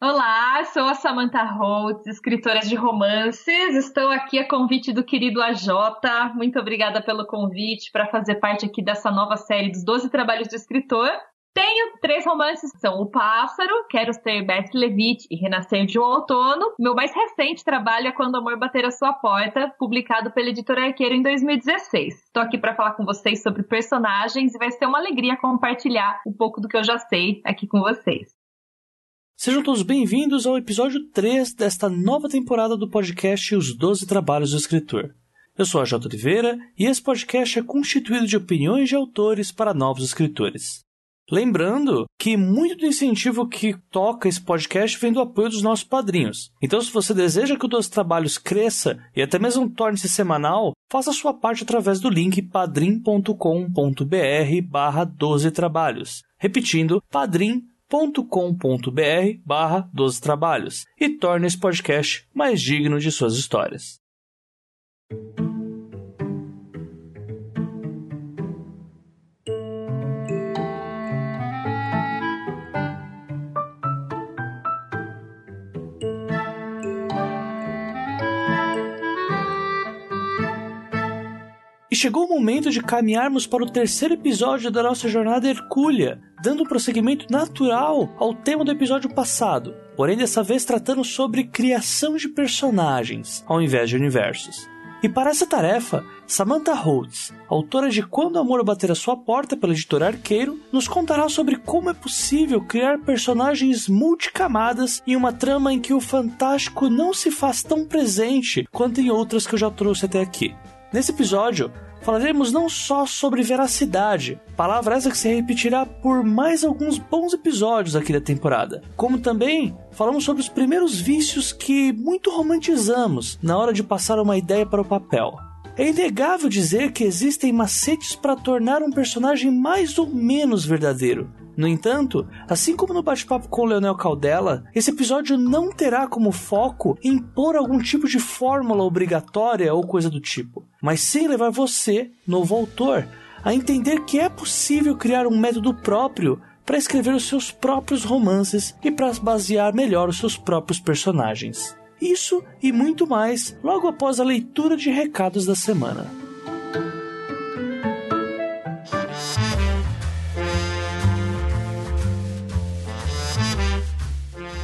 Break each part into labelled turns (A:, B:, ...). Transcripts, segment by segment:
A: Olá, sou a Samantha Holtz, escritora de romances. Estou aqui a convite do querido AJ. Muito obrigada pelo convite para fazer parte aqui dessa nova série dos 12 Trabalhos do Escritor. Tenho três romances, são O Pássaro, Quero Ser Beth Levitt e Renascer de um Outono. Meu mais recente trabalho é Quando o Amor Bater a Sua Porta, publicado pela Editora Arqueiro em 2016. Estou aqui para falar com vocês sobre personagens e vai ser uma alegria compartilhar um pouco do que eu já sei aqui com vocês.
B: Sejam todos bem-vindos ao episódio 3 desta nova temporada do podcast Os Doze Trabalhos do Escritor. Eu sou a J. Oliveira e esse podcast é constituído de opiniões de autores para novos escritores. Lembrando que muito do incentivo que toca esse podcast vem do apoio dos nossos padrinhos. Então, se você deseja que o Doze Trabalhos cresça e até mesmo torne-se semanal, faça sua parte através do link padrim.com.br barra 12 trabalhos. Repetindo, padrim.com com.br barra 12 trabalhos e torne esse podcast mais digno de suas histórias. Chegou o momento de caminharmos para o terceiro episódio da nossa jornada Hercúlea, dando prosseguimento natural ao tema do episódio passado, porém dessa vez tratando sobre criação de personagens, ao invés de universos. E para essa tarefa, Samantha Holtz, autora de Quando o Amor Bater a Sua Porta pela editora Arqueiro, nos contará sobre como é possível criar personagens multicamadas em uma trama em que o fantástico não se faz tão presente quanto em outras que eu já trouxe até aqui. Nesse episódio, falaremos não só sobre veracidade, palavra essa que se repetirá por mais alguns bons episódios aqui da temporada, como também falamos sobre os primeiros vícios que muito romantizamos na hora de passar uma ideia para o papel. É inegável dizer que existem macetes para tornar um personagem mais ou menos verdadeiro, no entanto, assim como no bate-papo com o Leonel Caldela, esse episódio não terá como foco impor algum tipo de fórmula obrigatória ou coisa do tipo, mas sim levar você, novo autor, a entender que é possível criar um método próprio para escrever os seus próprios romances e para basear melhor os seus próprios personagens. Isso e muito mais logo após a leitura de recados da semana.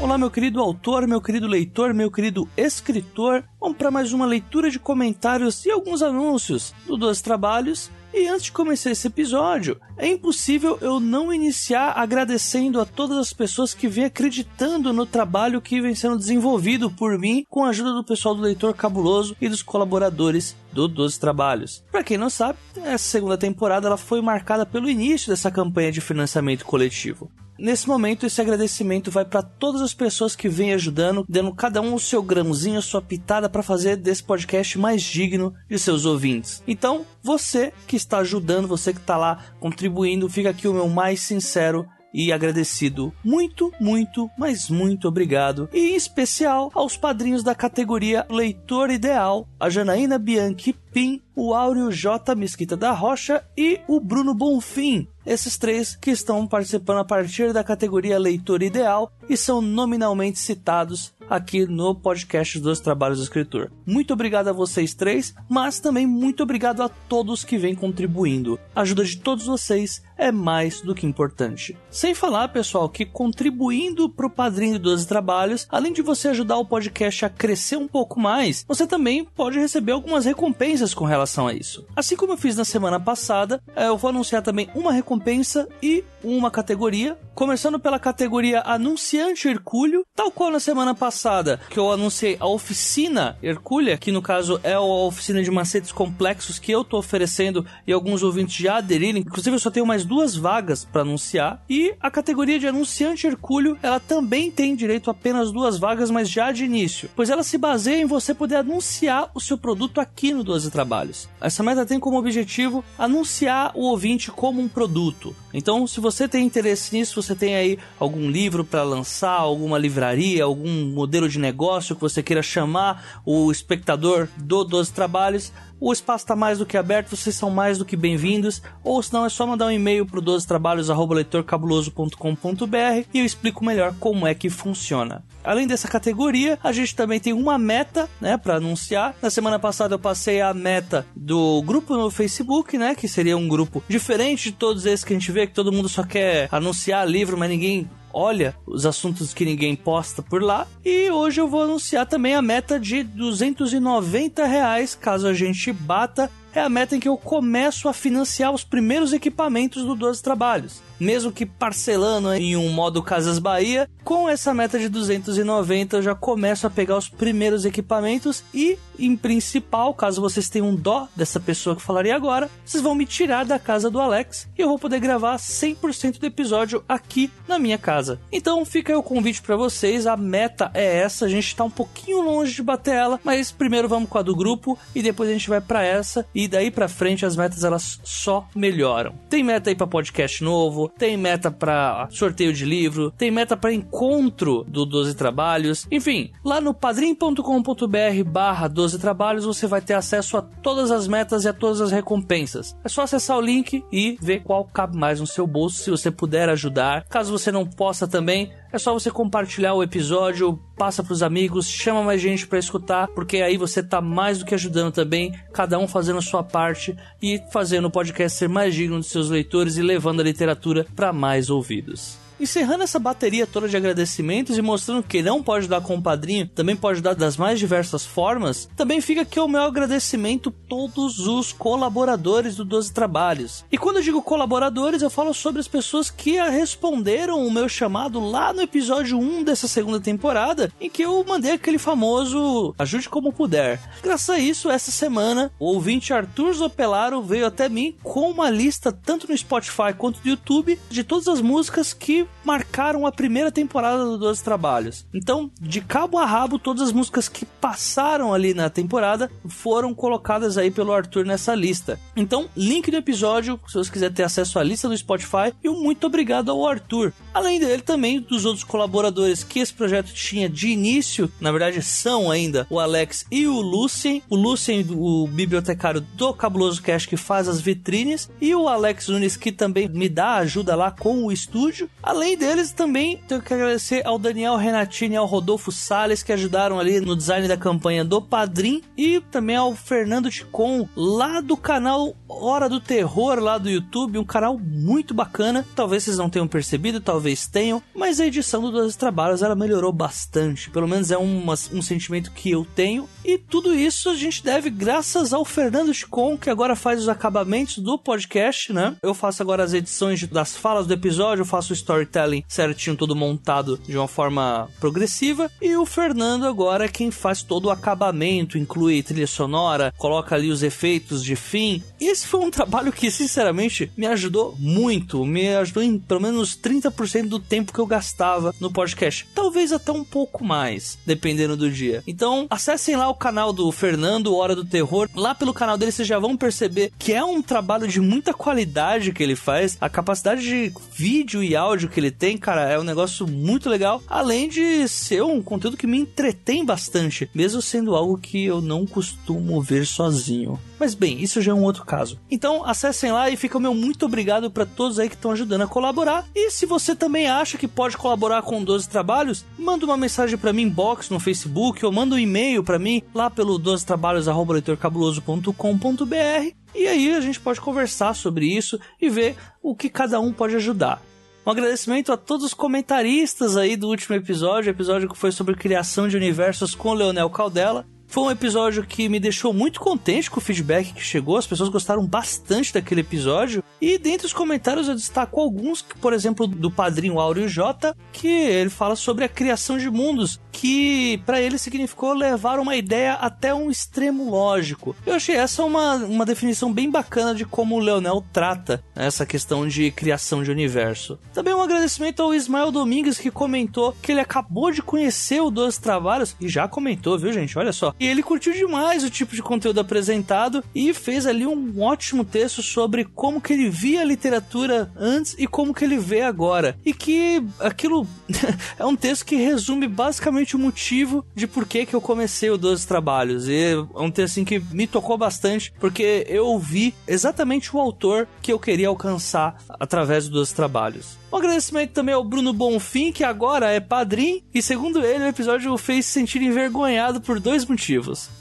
B: Olá, meu querido autor, meu querido leitor, meu querido escritor. Vamos para mais uma leitura de comentários e alguns anúncios do Dois Trabalhos. E antes de começar esse episódio, é impossível eu não iniciar agradecendo a todas as pessoas que vêm acreditando no trabalho que vem sendo desenvolvido por mim com a ajuda do pessoal do Leitor Cabuloso e dos colaboradores do Doze Trabalhos. Para quem não sabe, essa segunda temporada ela foi marcada pelo início dessa campanha de financiamento coletivo. Nesse momento, esse agradecimento vai para todas as pessoas que vêm ajudando, dando cada um o seu grãozinho, a sua pitada para fazer desse podcast mais digno de seus ouvintes. Então, você que está ajudando, você que está lá contribuindo, fica aqui o meu mais sincero e agradecido. Muito, muito, mas muito obrigado. E em especial aos padrinhos da categoria Leitor Ideal, a Janaína Bianchi Pim, o Áureo J. Mesquita da Rocha e o Bruno Bonfim. Esses três que estão participando a partir da categoria Leitor Ideal e são nominalmente citados aqui no podcast dos Trabalhos do Escritor. Muito obrigado a vocês três, mas também muito obrigado a todos que vêm contribuindo. A ajuda de todos vocês é mais do que importante. Sem falar, pessoal, que contribuindo para o Padrinho dos Trabalhos, além de você ajudar o podcast a crescer um pouco mais, você também pode receber algumas recompensas com relação a isso. Assim como eu fiz na semana passada, eh, eu vou anunciar também uma recompensa e uma categoria, começando pela categoria Anunciante Hercúleo, tal qual na semana passada que eu anunciei a oficina Hercúlea, que no caso é a oficina de macetes complexos que eu estou oferecendo e alguns ouvintes já aderiram, inclusive eu só tenho mais duas vagas para anunciar. E a categoria de anunciante Hercúleo, ela também tem direito a apenas duas vagas, mas já de início, pois ela se baseia em você poder anunciar o seu produto aqui no 12 Trabalhos. Essa meta tem como objetivo anunciar o ouvinte como um produto. Então, se você tem interesse nisso, você tem aí algum livro para lançar, alguma livraria, algum modelo de negócio que você queira chamar o espectador do 12 Trabalhos, o espaço está mais do que aberto, vocês são mais do que bem-vindos. Ou se não, é só mandar um e-mail para o 12trabalhos.leitorcabuloso.com.br e eu explico melhor como é que funciona. Além dessa categoria, a gente também tem uma meta, né, para anunciar. Na semana passada eu passei a meta do grupo no Facebook, né, que seria um grupo diferente de todos esses que a gente vê que todo mundo só quer anunciar livro, mas ninguém olha os assuntos que ninguém posta por lá. E hoje eu vou anunciar também a meta de 290 reais, caso a gente bata. É a meta em que eu começo a financiar os primeiros equipamentos do 12 Trabalhos mesmo que parcelando em um modo Casas Bahia, com essa meta de 290 eu já começo a pegar os primeiros equipamentos e, em principal, caso vocês tenham um dó dessa pessoa que falaria agora, vocês vão me tirar da casa do Alex e eu vou poder gravar 100% do episódio aqui na minha casa. Então fica aí o convite para vocês, a meta é essa, a gente tá um pouquinho longe de bater ela, mas primeiro vamos com a do grupo e depois a gente vai para essa e daí para frente as metas elas só melhoram. Tem meta aí para podcast novo, tem meta para sorteio de livro, tem meta para encontro do 12 Trabalhos. Enfim, lá no padrim.com.br barra 12 Trabalhos você vai ter acesso a todas as metas e a todas as recompensas. É só acessar o link e ver qual cabe mais no seu bolso, se você puder ajudar. Caso você não possa também, é só você compartilhar o episódio, passa para os amigos, chama mais gente para escutar, porque aí você tá mais do que ajudando também, cada um fazendo a sua parte e fazendo o podcast ser mais digno de seus leitores e levando a literatura para mais ouvidos. Encerrando essa bateria toda de agradecimentos e mostrando que não pode dar com o padrinho, também pode dar das mais diversas formas, também fica aqui o meu agradecimento a todos os colaboradores do 12 Trabalhos. E quando eu digo colaboradores, eu falo sobre as pessoas que responderam o meu chamado lá no episódio 1 dessa segunda temporada, em que eu mandei aquele famoso ajude como puder. Graças a isso, essa semana, o ouvinte Arthur Zopelaro veio até mim com uma lista tanto no Spotify quanto no YouTube de todas as músicas que marcaram a primeira temporada do 12 Trabalhos. Então, de cabo a rabo, todas as músicas que passaram ali na temporada foram colocadas aí pelo Arthur nessa lista. Então, link do episódio, se você quiser ter acesso à lista do Spotify, e um muito obrigado ao Arthur. Além dele, também dos outros colaboradores que esse projeto tinha de início, na verdade são ainda o Alex e o Lucien. O Lucien, o bibliotecário do Cabuloso Cash que faz as vitrines, e o Alex Nunes que também me dá ajuda lá com o estúdio. Além deles, também tenho que agradecer ao Daniel Renatini e ao Rodolfo Sales que ajudaram ali no design da campanha do Padrim e também ao Fernando Ticon lá do canal Hora do Terror lá do YouTube, um canal muito bacana. Talvez vocês não tenham percebido, talvez tenham, mas a edição do Dois Trabalhos ela melhorou bastante. Pelo menos é um sentimento que eu tenho. E tudo isso a gente deve graças ao Fernando Ticon, que agora faz os acabamentos do podcast, né? Eu faço agora as edições das falas do episódio, eu faço o story storytelling certinho, tudo montado de uma forma progressiva. E o Fernando agora é quem faz todo o acabamento, inclui trilha sonora, coloca ali os efeitos de fim. E esse foi um trabalho que, sinceramente, me ajudou muito. Me ajudou em pelo menos 30% do tempo que eu gastava no podcast. Talvez até um pouco mais, dependendo do dia. Então, acessem lá o canal do Fernando, Hora do Terror. Lá pelo canal dele vocês já vão perceber que é um trabalho de muita qualidade que ele faz. A capacidade de vídeo e áudio que ele tem, cara, é um negócio muito legal. Além de ser um conteúdo que me entretém bastante, mesmo sendo algo que eu não costumo ver sozinho. Mas bem, isso já é um outro caso. Então acessem lá e fica o meu muito obrigado para todos aí que estão ajudando a colaborar. E se você também acha que pode colaborar com 12 trabalhos, manda uma mensagem para mim inbox no Facebook ou manda um e-mail para mim lá pelo 12 trabalhos@leitorcabuloso.com.br e aí a gente pode conversar sobre isso e ver o que cada um pode ajudar. Um agradecimento a todos os comentaristas aí do último episódio, episódio que foi sobre criação de universos com Leonel Caldela. Foi um episódio que me deixou muito contente com o feedback que chegou. As pessoas gostaram bastante daquele episódio. E dentre os comentários eu destaco alguns, por exemplo, do padrinho Áureo J, que ele fala sobre a criação de mundos, que para ele significou levar uma ideia até um extremo lógico. Eu achei essa uma, uma definição bem bacana de como o Leonel trata essa questão de criação de universo. Também um agradecimento ao Ismael Domingues que comentou que ele acabou de conhecer o Dois Trabalhos e já comentou, viu gente? Olha só E ele curtiu demais o tipo de conteúdo apresentado e fez ali um ótimo texto sobre como que ele via a literatura antes e como que ele vê agora. E que aquilo é um texto que resume basicamente o motivo de por que, que eu comecei o 12 Trabalhos. E é um texto assim, que me tocou bastante, porque eu ouvi exatamente o autor que eu queria alcançar através dos trabalhos. Um agradecimento também ao Bruno Bonfim, que agora é padrinho, e segundo ele, o episódio o fez se sentir envergonhado por dois motivos.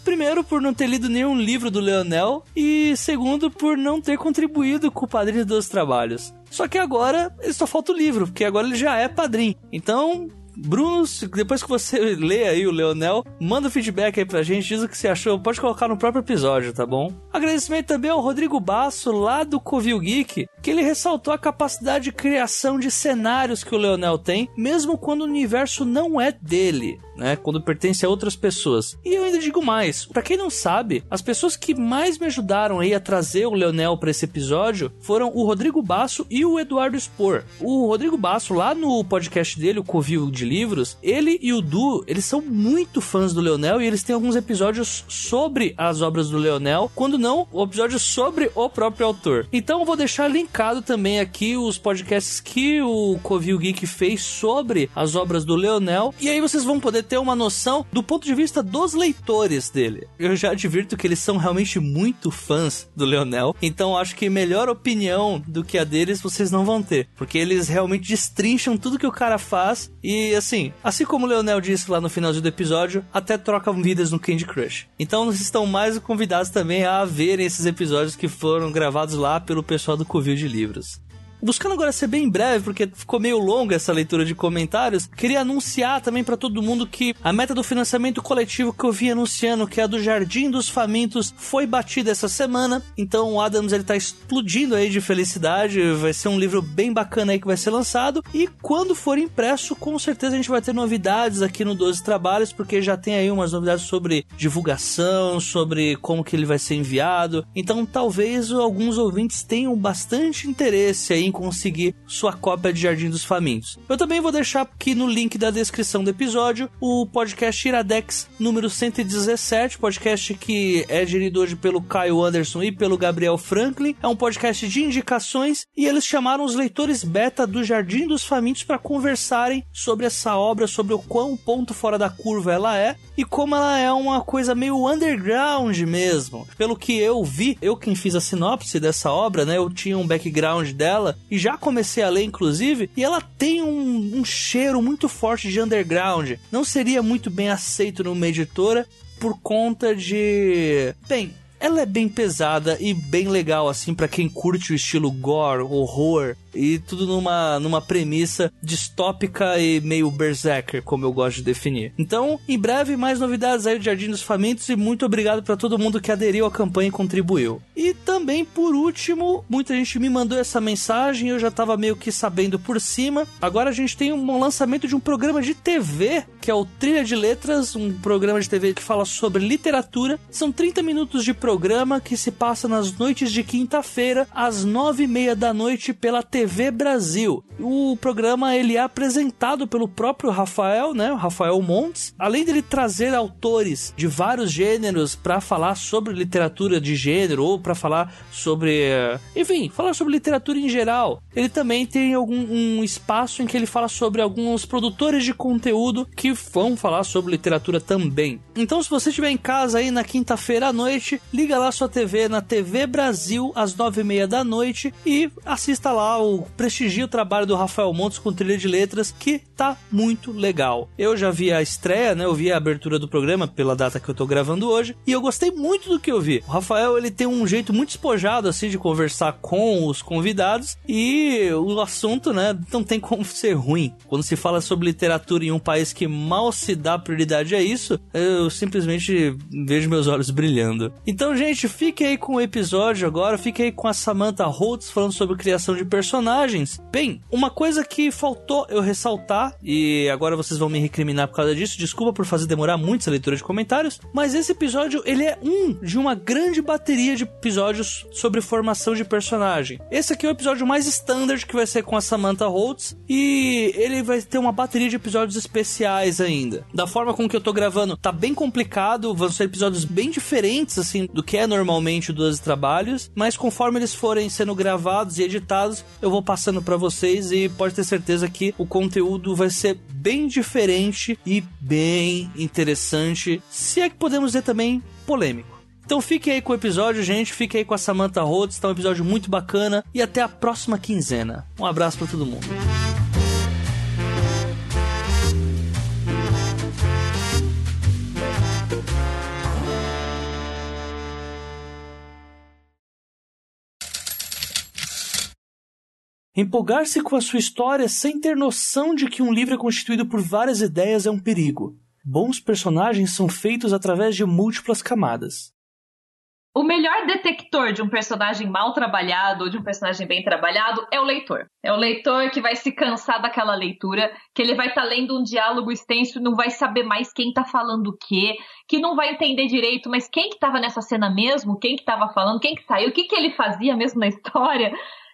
B: Primeiro, por não ter lido nenhum livro do Leonel, e segundo, por não ter contribuído com o padrinho dos trabalhos. Só que agora só falta o livro, porque agora ele já é padrinho. Então, Bruno, depois que você lê aí o Leonel, manda o feedback aí pra gente, diz o que você achou, pode colocar no próprio episódio, tá bom? Agradecimento também ao Rodrigo Basso, lá do Covil Geek, que ele ressaltou a capacidade de criação de cenários que o Leonel tem, mesmo quando o universo não é dele né? Quando pertence a outras pessoas. E eu ainda digo mais, para quem não sabe, as pessoas que mais me ajudaram aí a trazer o Leonel para esse episódio foram o Rodrigo Basso e o Eduardo Spor. O Rodrigo Basso, lá no podcast dele, o Covil de Livros, ele e o Du, eles são muito fãs do Leonel e eles têm alguns episódios sobre as obras do Leonel, quando não, o episódio sobre o próprio autor. Então eu vou deixar linkado também aqui os podcasts que o Covil Geek fez sobre as obras do Leonel, e aí vocês vão poder ter uma noção do ponto de vista dos leitores dele. Eu já advirto que eles são realmente muito fãs do Leonel, então acho que melhor opinião do que a deles vocês não vão ter, porque eles realmente destrincham tudo que o cara faz e assim, assim como o Leonel disse lá no finalzinho do episódio, até trocam vidas no Candy Crush. Então vocês estão mais convidados também a verem esses episódios que foram gravados lá pelo pessoal do Covil de Livros. Buscando agora ser bem breve, porque ficou meio longa essa leitura de comentários, queria anunciar também para todo mundo que a meta do financiamento coletivo que eu vi anunciando, que é a do Jardim dos Famintos, foi batida essa semana. Então o Adams ele tá explodindo aí de felicidade, vai ser um livro bem bacana aí que vai ser lançado e quando for impresso, com certeza a gente vai ter novidades aqui no 12 Trabalhos, porque já tem aí umas novidades sobre divulgação, sobre como que ele vai ser enviado. Então talvez alguns ouvintes tenham bastante interesse aí conseguir sua cópia de Jardim dos Famintos. Eu também vou deixar aqui no link da descrição do episódio o podcast Iradex número 117, podcast que é gerido hoje pelo Caio Anderson e pelo Gabriel Franklin. É um podcast de indicações e eles chamaram os leitores beta do Jardim dos Famintos para conversarem sobre essa obra, sobre o quão ponto fora da curva ela é e como ela é uma coisa meio underground mesmo. Pelo que eu vi, eu quem fiz a sinopse dessa obra, né, eu tinha um background dela e já comecei a ler, inclusive, e ela tem um, um cheiro muito forte de underground. Não seria muito bem aceito numa editora por conta de. Bem, ela é bem pesada e bem legal, assim, para quem curte o estilo gore, horror e tudo numa, numa premissa distópica e meio berserker, como eu gosto de definir. Então, em breve, mais novidades aí do Jardim dos Famintos e muito obrigado para todo mundo que aderiu à campanha e contribuiu. E também, por último, muita gente me mandou essa mensagem, eu já tava meio que sabendo por cima. Agora a gente tem um lançamento de um programa de TV, que é o Trilha de Letras, um programa de TV que fala sobre literatura. São 30 minutos de programa que se passa nas noites de quinta-feira, às nove e meia da noite, pela TV TV Brasil. O programa ele é apresentado pelo próprio Rafael, né, Rafael Montes. Além dele trazer autores de vários gêneros para falar sobre literatura de gênero ou para falar sobre, eh, enfim, falar sobre literatura em geral. Ele também tem algum um espaço em que ele fala sobre alguns produtores de conteúdo que vão falar sobre literatura também. Então, se você estiver em casa aí na quinta-feira à noite, liga lá sua TV na TV Brasil às nove e meia da noite e assista lá o prestigie o trabalho do Rafael Montes com trilha de letras, que tá muito legal. Eu já vi a estreia, né? Eu vi a abertura do programa pela data que eu tô gravando hoje, e eu gostei muito do que eu vi. O Rafael, ele tem um jeito muito espojado, assim, de conversar com os convidados, e o assunto, né, não tem como ser ruim. Quando se fala sobre literatura em um país que mal se dá prioridade a isso, eu simplesmente vejo meus olhos brilhando. Então, gente, fique aí com o episódio agora, fique aí com a Samantha Holtz falando sobre criação de personagens personagens. Bem, uma coisa que faltou eu ressaltar, e agora vocês vão me recriminar por causa disso, desculpa por fazer demorar muito essa leitura de comentários, mas esse episódio ele é um de uma grande bateria de episódios sobre formação de personagem. Esse aqui é o episódio mais standard que vai ser com a Samantha Holtz e ele vai ter uma bateria de episódios especiais ainda. Da forma com que eu tô gravando, tá bem complicado, vão ser episódios bem diferentes assim do que é normalmente o 12 trabalhos, mas conforme eles forem sendo gravados e editados, eu vou passando para vocês e pode ter certeza que o conteúdo vai ser bem diferente e bem interessante, se é que podemos dizer também polêmico. Então fique aí com o episódio, gente. Fique aí com a Samantha Rhodes. Tá um episódio muito bacana. E até a próxima quinzena. Um abraço para todo mundo. Empolgar-se com a sua história sem ter noção de que um livro é constituído por várias ideias é um perigo. Bons personagens são feitos através de múltiplas camadas.
A: O melhor detector de um personagem mal trabalhado ou de um personagem bem trabalhado é o leitor. É o leitor que vai se cansar daquela leitura, que ele vai estar tá lendo um diálogo extenso não vai saber mais quem está falando o quê, que não vai entender direito, mas quem que estava nessa cena mesmo, quem que estava falando, quem que saiu, o que que ele fazia mesmo na história.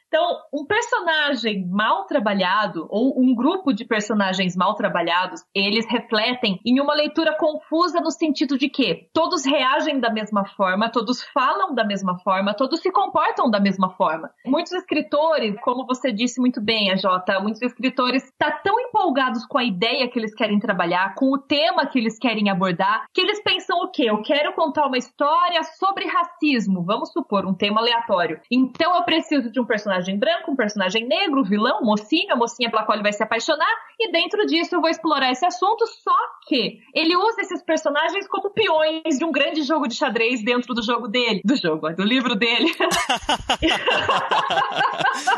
A: Então, um personagem mal trabalhado ou um grupo de personagens mal trabalhados, eles refletem em uma leitura confusa no sentido de que todos reagem da mesma forma, todos falam da mesma forma, todos se comportam da mesma forma. Muitos escritores, como você disse muito bem, a Jota, muitos escritores estão tá tão empolgados com a ideia que eles querem trabalhar, com o tema que eles querem abordar, que eles pensam o quê? Eu quero contar uma história sobre racismo, vamos supor, um tema aleatório. Então eu preciso de um personagem personagem branco, um personagem negro, vilão, mocinho, a mocinha pela qual ele vai se apaixonar, e dentro disso eu vou explorar esse assunto, só que ele usa esses personagens como peões de um grande jogo de xadrez dentro do jogo dele, do jogo, do livro dele.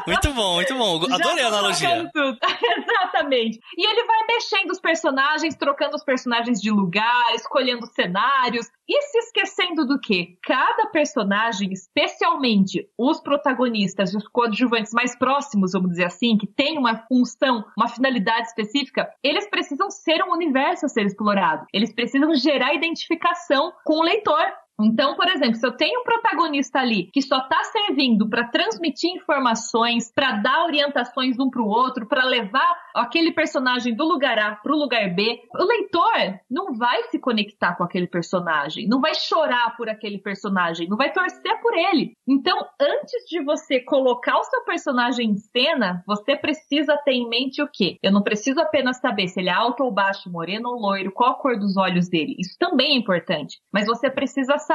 B: muito bom, muito bom. Adorei a analogia.
A: Exatamente. E ele vai mexendo os personagens, trocando os personagens de lugar, escolhendo cenários, e se esquecendo do que cada personagem, especialmente os protagonistas e os coadjuvantes mais próximos, vamos dizer assim, que tem uma função, uma finalidade específica, eles precisam ser um universo a ser explorado. Eles precisam gerar identificação com o leitor. Então, por exemplo, se eu tenho um protagonista ali que só está servindo para transmitir informações, para dar orientações um para o outro, para levar aquele personagem do lugar A para o lugar B, o leitor não vai se conectar com aquele personagem, não vai chorar por aquele personagem, não vai torcer por ele. Então, antes de você colocar o seu personagem em cena, você precisa ter em mente o quê? Eu não preciso apenas saber se ele é alto ou baixo, moreno ou loiro, qual a cor dos olhos dele. Isso também é importante. Mas você precisa saber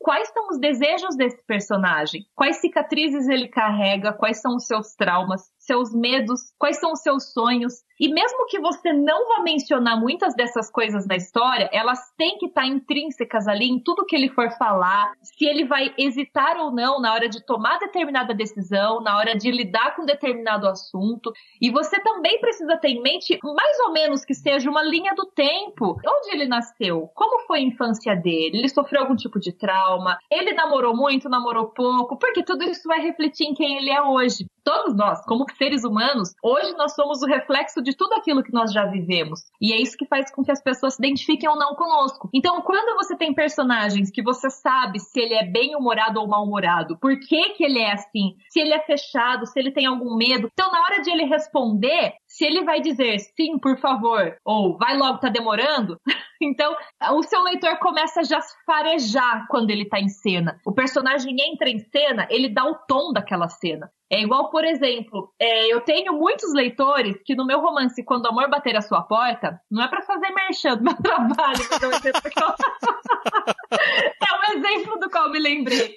A: quais são os desejos desse personagem, quais cicatrizes ele carrega, quais são os seus traumas, seus medos, quais são os seus sonhos. E mesmo que você não vá mencionar muitas dessas coisas na história, elas têm que estar intrínsecas ali em tudo que ele for falar, se ele vai hesitar ou não na hora de tomar determinada decisão, na hora de lidar com determinado assunto. E você também precisa ter em mente, mais ou menos, que seja uma linha do tempo. Onde ele nasceu? Como foi a infância dele? Ele sofreu algum tipo de trauma? Ele namorou muito, namorou pouco? Porque tudo isso vai refletir em quem ele é hoje. Todos nós, como seres humanos, hoje nós somos o reflexo de tudo aquilo que nós já vivemos. E é isso que faz com que as pessoas se identifiquem ou não conosco. Então, quando você tem personagens que você sabe se ele é bem humorado ou mal-humorado, por que, que ele é assim, se ele é fechado, se ele tem algum medo, então na hora de ele responder, se ele vai dizer sim, por favor, ou vai logo, tá demorando, então o seu leitor começa já a farejar quando ele tá em cena. O personagem entra em cena, ele dá o tom daquela cena. É igual, por exemplo, é, eu tenho muitos leitores que no meu romance, Quando o Amor Bater a Sua Porta, não é para fazer merchan do meu trabalho, é um exemplo do qual me lembrei.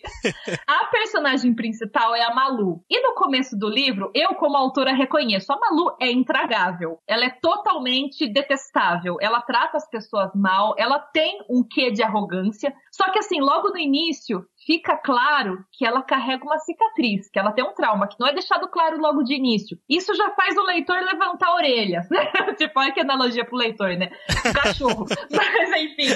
A: A personagem principal é a Malu. E no começo do livro, eu, como autora, reconheço: a Malu é intragável. Ela é totalmente detestável. Ela trata as pessoas mal, ela tem um quê de arrogância. Só que, assim, logo no início, fica claro que ela carrega uma cicatriz, que ela tem um trauma, que não é deixado claro logo de início. Isso já faz o leitor levantar a orelha. tipo, olha que analogia pro leitor, né? O cachorro. Mas enfim,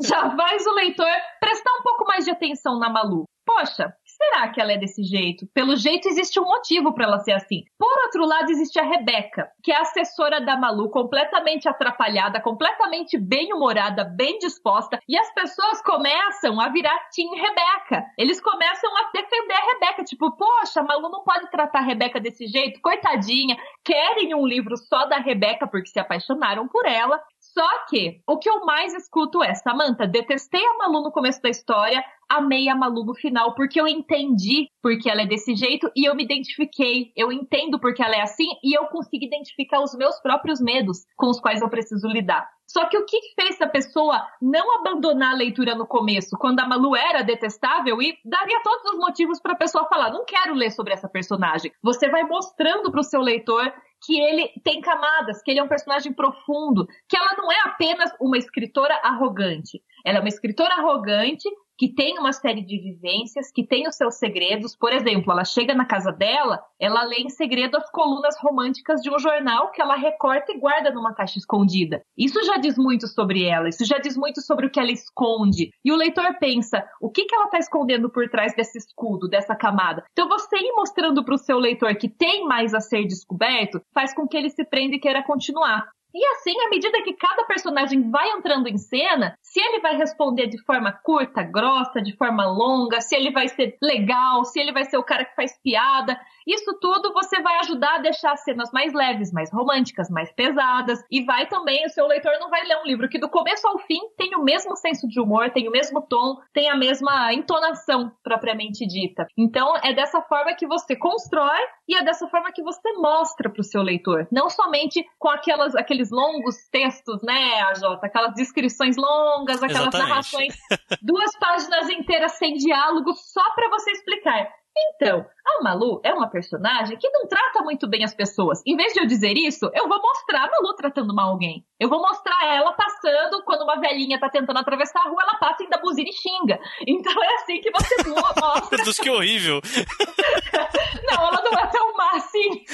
A: já faz o leitor prestar um pouco mais de atenção na Malu. Poxa, será que ela é desse jeito? Pelo jeito existe um motivo para ela ser assim. Por outro lado, existe a Rebeca, que é assessora da Malu, completamente atrapalhada, completamente bem-humorada, bem disposta, e as pessoas começam a virar Team Rebeca. Eles começam a defender a Rebeca, tipo, poxa, a Malu não pode tratar a Rebeca desse jeito, coitadinha. Querem um livro só da Rebeca porque se apaixonaram por ela. Só que o que eu mais escuto é, Samantha, detestei a Malu no começo da história, amei a Malu no final, porque eu entendi porque ela é desse jeito e eu me identifiquei. Eu entendo porque ela é assim e eu consigo identificar os meus próprios medos com os quais eu preciso lidar. Só que o que fez essa pessoa não abandonar a leitura no começo, quando a Malu era detestável e daria todos os motivos para a pessoa falar: não quero ler sobre essa personagem. Você vai mostrando para o seu leitor que ele tem camadas, que ele é um personagem profundo, que ela não é apenas uma escritora arrogante. Ela é uma escritora arrogante que tem uma série de vivências, que tem os seus segredos. Por exemplo, ela chega na casa dela, ela lê em segredo as colunas românticas de um jornal que ela recorta e guarda numa caixa escondida. Isso já diz muito sobre ela, isso já diz muito sobre o que ela esconde. E o leitor pensa, o que, que ela está escondendo por trás desse escudo, dessa camada? Então você ir mostrando para o seu leitor que tem mais a ser descoberto, faz com que ele se prenda e queira continuar. E assim, à medida que cada personagem vai entrando em cena, se ele vai responder de forma curta, grossa, de forma longa, se ele vai ser legal, se ele vai ser o cara que faz piada, isso tudo você vai ajudar a deixar as cenas mais leves, mais românticas, mais pesadas. E vai também, o seu leitor não vai ler um livro que do começo ao fim tem o mesmo senso de humor, tem o mesmo tom, tem a mesma entonação propriamente dita. Então é dessa forma que você constrói e é dessa forma que você mostra para o seu leitor. Não somente com aquelas, aqueles longos textos, né, AJ? Aquelas descrições longas, aquelas Exatamente. narrações, duas páginas inteiras sem diálogo só para você explicar. Então, a Malu é uma personagem que não trata muito bem as pessoas. Em vez de eu dizer isso, eu vou mostrar a Malu tratando mal alguém. Eu vou mostrar ela passando, quando uma velhinha tá tentando atravessar a rua, ela passa e ainda buzina e xinga. Então é assim que você mostra.
B: Deus, que horrível.
A: não, ela não é tão má assim.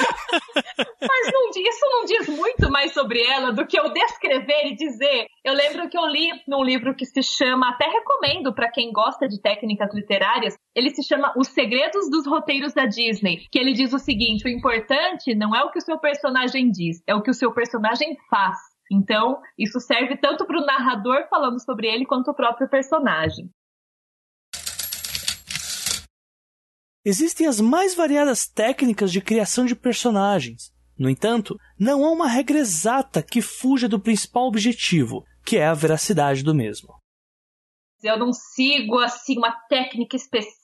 A: Mas não, isso não diz muito mais sobre ela do que eu descrever e dizer. Eu lembro que eu li num livro que se chama, até recomendo para quem gosta de técnicas literárias, ele se chama Os Segredos dos Roteiros da Disney, que ele diz o seguinte: o importante não é o que o seu personagem diz, é o que o seu personagem faz. Então, isso serve tanto para o narrador falando sobre ele quanto o próprio personagem.
B: Existem as mais variadas técnicas de criação de personagens. No entanto, não há uma regra exata que fuja do principal objetivo, que é a veracidade do mesmo.
A: Eu não sigo assim uma técnica específica,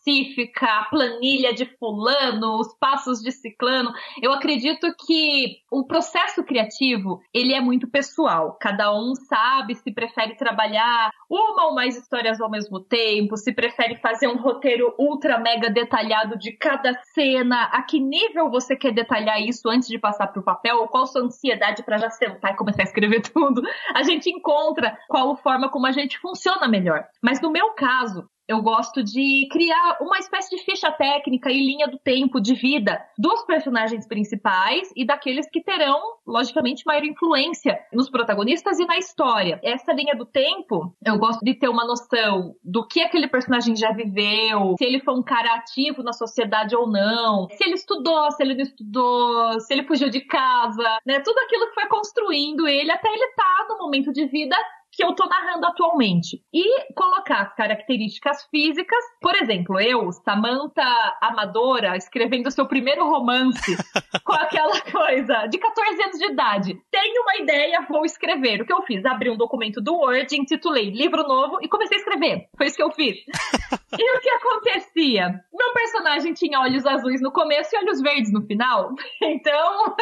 A: a planilha de fulano, os passos de ciclano. Eu acredito que o processo criativo, ele é muito pessoal. Cada um sabe se prefere trabalhar uma ou mais histórias ao mesmo tempo, se prefere fazer um roteiro ultra mega detalhado de cada cena, a que nível você quer detalhar isso antes de passar para o papel, ou qual sua ansiedade para já sentar e começar a escrever tudo. A gente encontra qual forma como a gente funciona melhor. Mas no meu caso, eu gosto de criar uma espécie de ficha técnica e linha do tempo de vida dos personagens principais e daqueles que terão, logicamente, maior influência nos protagonistas e na história. Essa linha do tempo, eu gosto de ter uma noção do que aquele personagem já viveu, se ele foi um cara ativo na sociedade ou não, se ele estudou, se ele não estudou, se ele fugiu de casa, né? Tudo aquilo que foi construindo ele até ele estar tá no momento de vida que eu estou narrando atualmente. E colocar as características físicas, por exemplo, eu, Samantha Amadora, escrevendo seu primeiro romance, com aquela coisa de 14 anos de idade. Tenho uma ideia, vou escrever. O que eu fiz? Abri um documento do Word, intitulei Livro Novo e comecei a escrever. Foi isso que eu fiz. e o que acontecia? Meu personagem tinha olhos azuis no começo e olhos verdes no final. Então,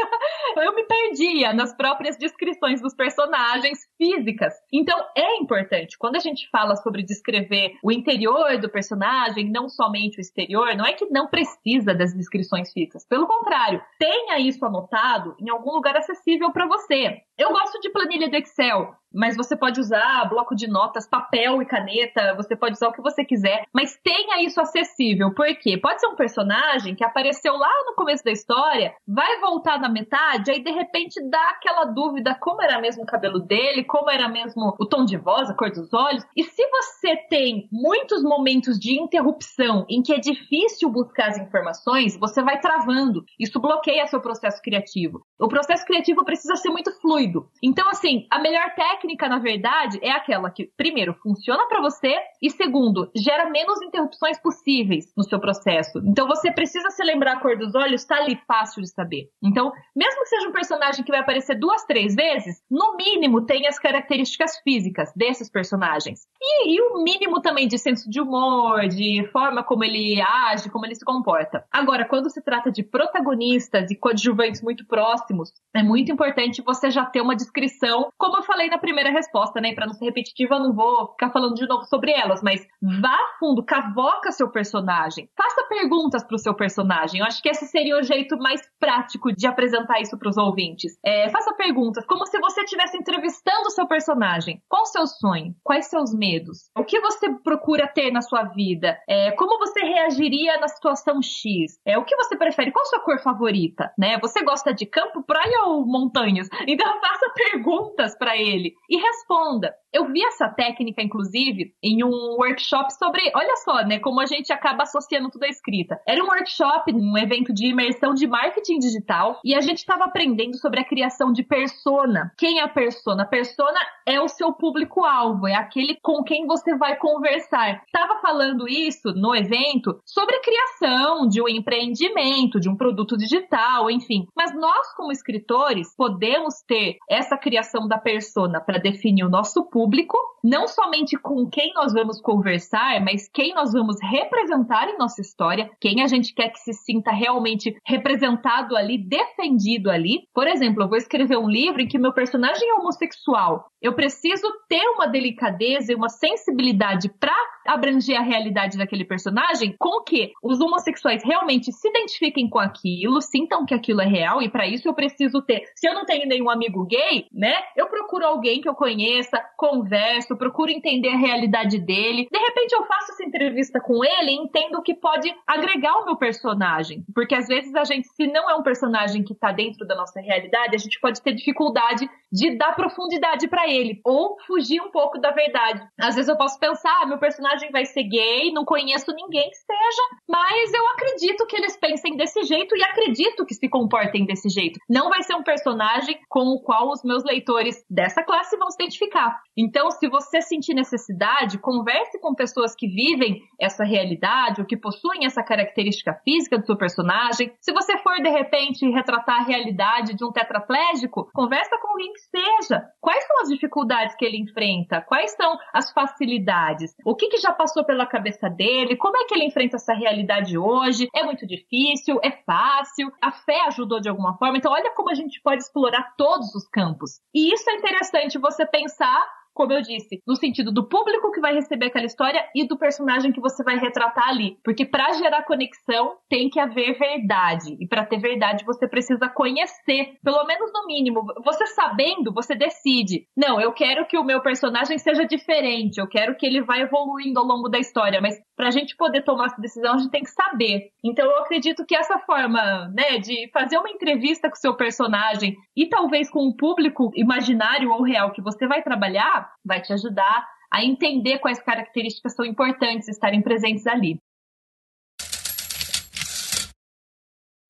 A: eu me perdia nas próprias descrições dos personagens físicas. Então, é importante, quando a gente fala sobre descrever o interior do personagem, não somente o exterior, não é que não precisa das descrições físicas. Pelo contrário, tenha isso anotado em algum lugar acessível para você. Eu gosto de planilha do Excel, mas você pode usar bloco de notas, papel e caneta, você pode usar o que você quiser, mas tenha isso acessível, porque pode ser um personagem que apareceu lá no começo da história, vai voltar na metade, aí de repente dá aquela dúvida como era mesmo o cabelo dele, como era mesmo o tom de voz, a cor dos olhos. E se você tem muitos momentos de interrupção em que é difícil buscar as informações, você vai travando. Isso bloqueia seu processo criativo. O processo criativo precisa ser muito fluido. Então, assim, a melhor técnica, na verdade, é aquela que, primeiro, funciona para você e, segundo, gera menos interrupções possíveis no seu processo. Então, você precisa se lembrar a cor dos olhos, tá ali fácil de saber. Então, mesmo que seja um personagem que vai aparecer duas, três vezes, no mínimo tem as características físicas desses personagens. E, e o mínimo também de senso de humor, de forma como ele age, como ele se comporta. Agora, quando se trata de protagonistas e coadjuvantes muito próximos, é muito importante você já ter uma descrição, como eu falei na primeira resposta, né? Para não ser repetitiva, eu não vou ficar falando de novo sobre elas, mas vá fundo, cavoca seu personagem, faça perguntas para o seu personagem. Eu acho que esse seria o jeito mais prático de apresentar isso para os ouvintes. É, faça perguntas, como se você estivesse entrevistando o seu personagem. Qual o seu sonho? Quais seus medos? O que você procura ter na sua vida? É, como você reagiria na situação X? É, o que você prefere? Qual a sua cor favorita? Né? Você gosta de campo, praia ou montanhas? Então faça perguntas para ele e responda. Eu vi essa técnica, inclusive, em um workshop sobre. Olha só, né? Como a gente acaba associando tudo à escrita. Era um workshop, um evento de imersão de marketing digital, e a gente estava aprendendo sobre a criação de persona. Quem é a persona? A persona é o seu público-alvo, é aquele com quem você vai conversar. Estava falando isso no evento sobre criação de um empreendimento, de um produto digital, enfim. Mas nós, como escritores, podemos ter essa criação da persona para definir o nosso público não somente com quem nós vamos conversar, mas quem nós vamos representar em nossa história, quem a gente quer que se sinta realmente representado ali, defendido ali. Por exemplo, eu vou escrever um livro em que meu personagem é homossexual. Eu preciso ter uma delicadeza e uma sensibilidade para abranger a realidade daquele personagem com que os homossexuais realmente se identifiquem com aquilo, sintam que aquilo é real e para isso eu preciso ter. Se eu não tenho nenhum amigo gay, né? Eu procuro alguém que eu conheça, converso, procuro entender a realidade dele. De repente eu faço essa entrevista com ele e entendo que pode agregar o meu personagem, porque às vezes a gente se não é um personagem que tá dentro da nossa realidade, a gente pode ter dificuldade de dar profundidade para ele ou fugir um pouco da verdade. Às vezes eu posso pensar, ah, meu personagem vai ser gay, não conheço ninguém que seja, mas eu acredito que eles pensem desse jeito e acredito que se comportem desse jeito. Não vai ser um personagem com o qual os meus leitores dessa classe vão se identificar. Então, se você sentir necessidade, converse com pessoas que vivem essa realidade ou que possuem essa característica física do seu personagem. Se você for de repente retratar a realidade de um tetraplégico, conversa com alguém que seja. Quais são as dificuldades que ele enfrenta? Quais são as facilidades? O que, que já passou pela cabeça dele? Como é que ele enfrenta essa realidade hoje? É muito difícil? É fácil? A fé ajudou de alguma forma? Então, olha como a gente pode explorar todos os campos. E isso é interessante você pensar como eu disse, no sentido do público que vai receber aquela história e do personagem que você vai retratar ali. Porque para gerar conexão tem que haver verdade. E para ter verdade você precisa conhecer, pelo menos no mínimo. Você sabendo, você decide. Não, eu quero que o meu personagem seja diferente, eu quero que ele vá evoluindo ao longo da história, mas para a gente poder tomar essa decisão, a gente tem que saber. Então eu acredito que essa forma, né, de fazer uma entrevista com o seu personagem e talvez com o público imaginário ou real que você vai trabalhar, vai te ajudar a entender quais características são importantes estarem presentes ali.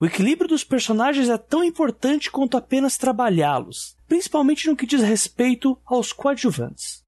B: O equilíbrio dos personagens é tão importante quanto apenas trabalhá-los, principalmente no que diz respeito aos coadjuvantes.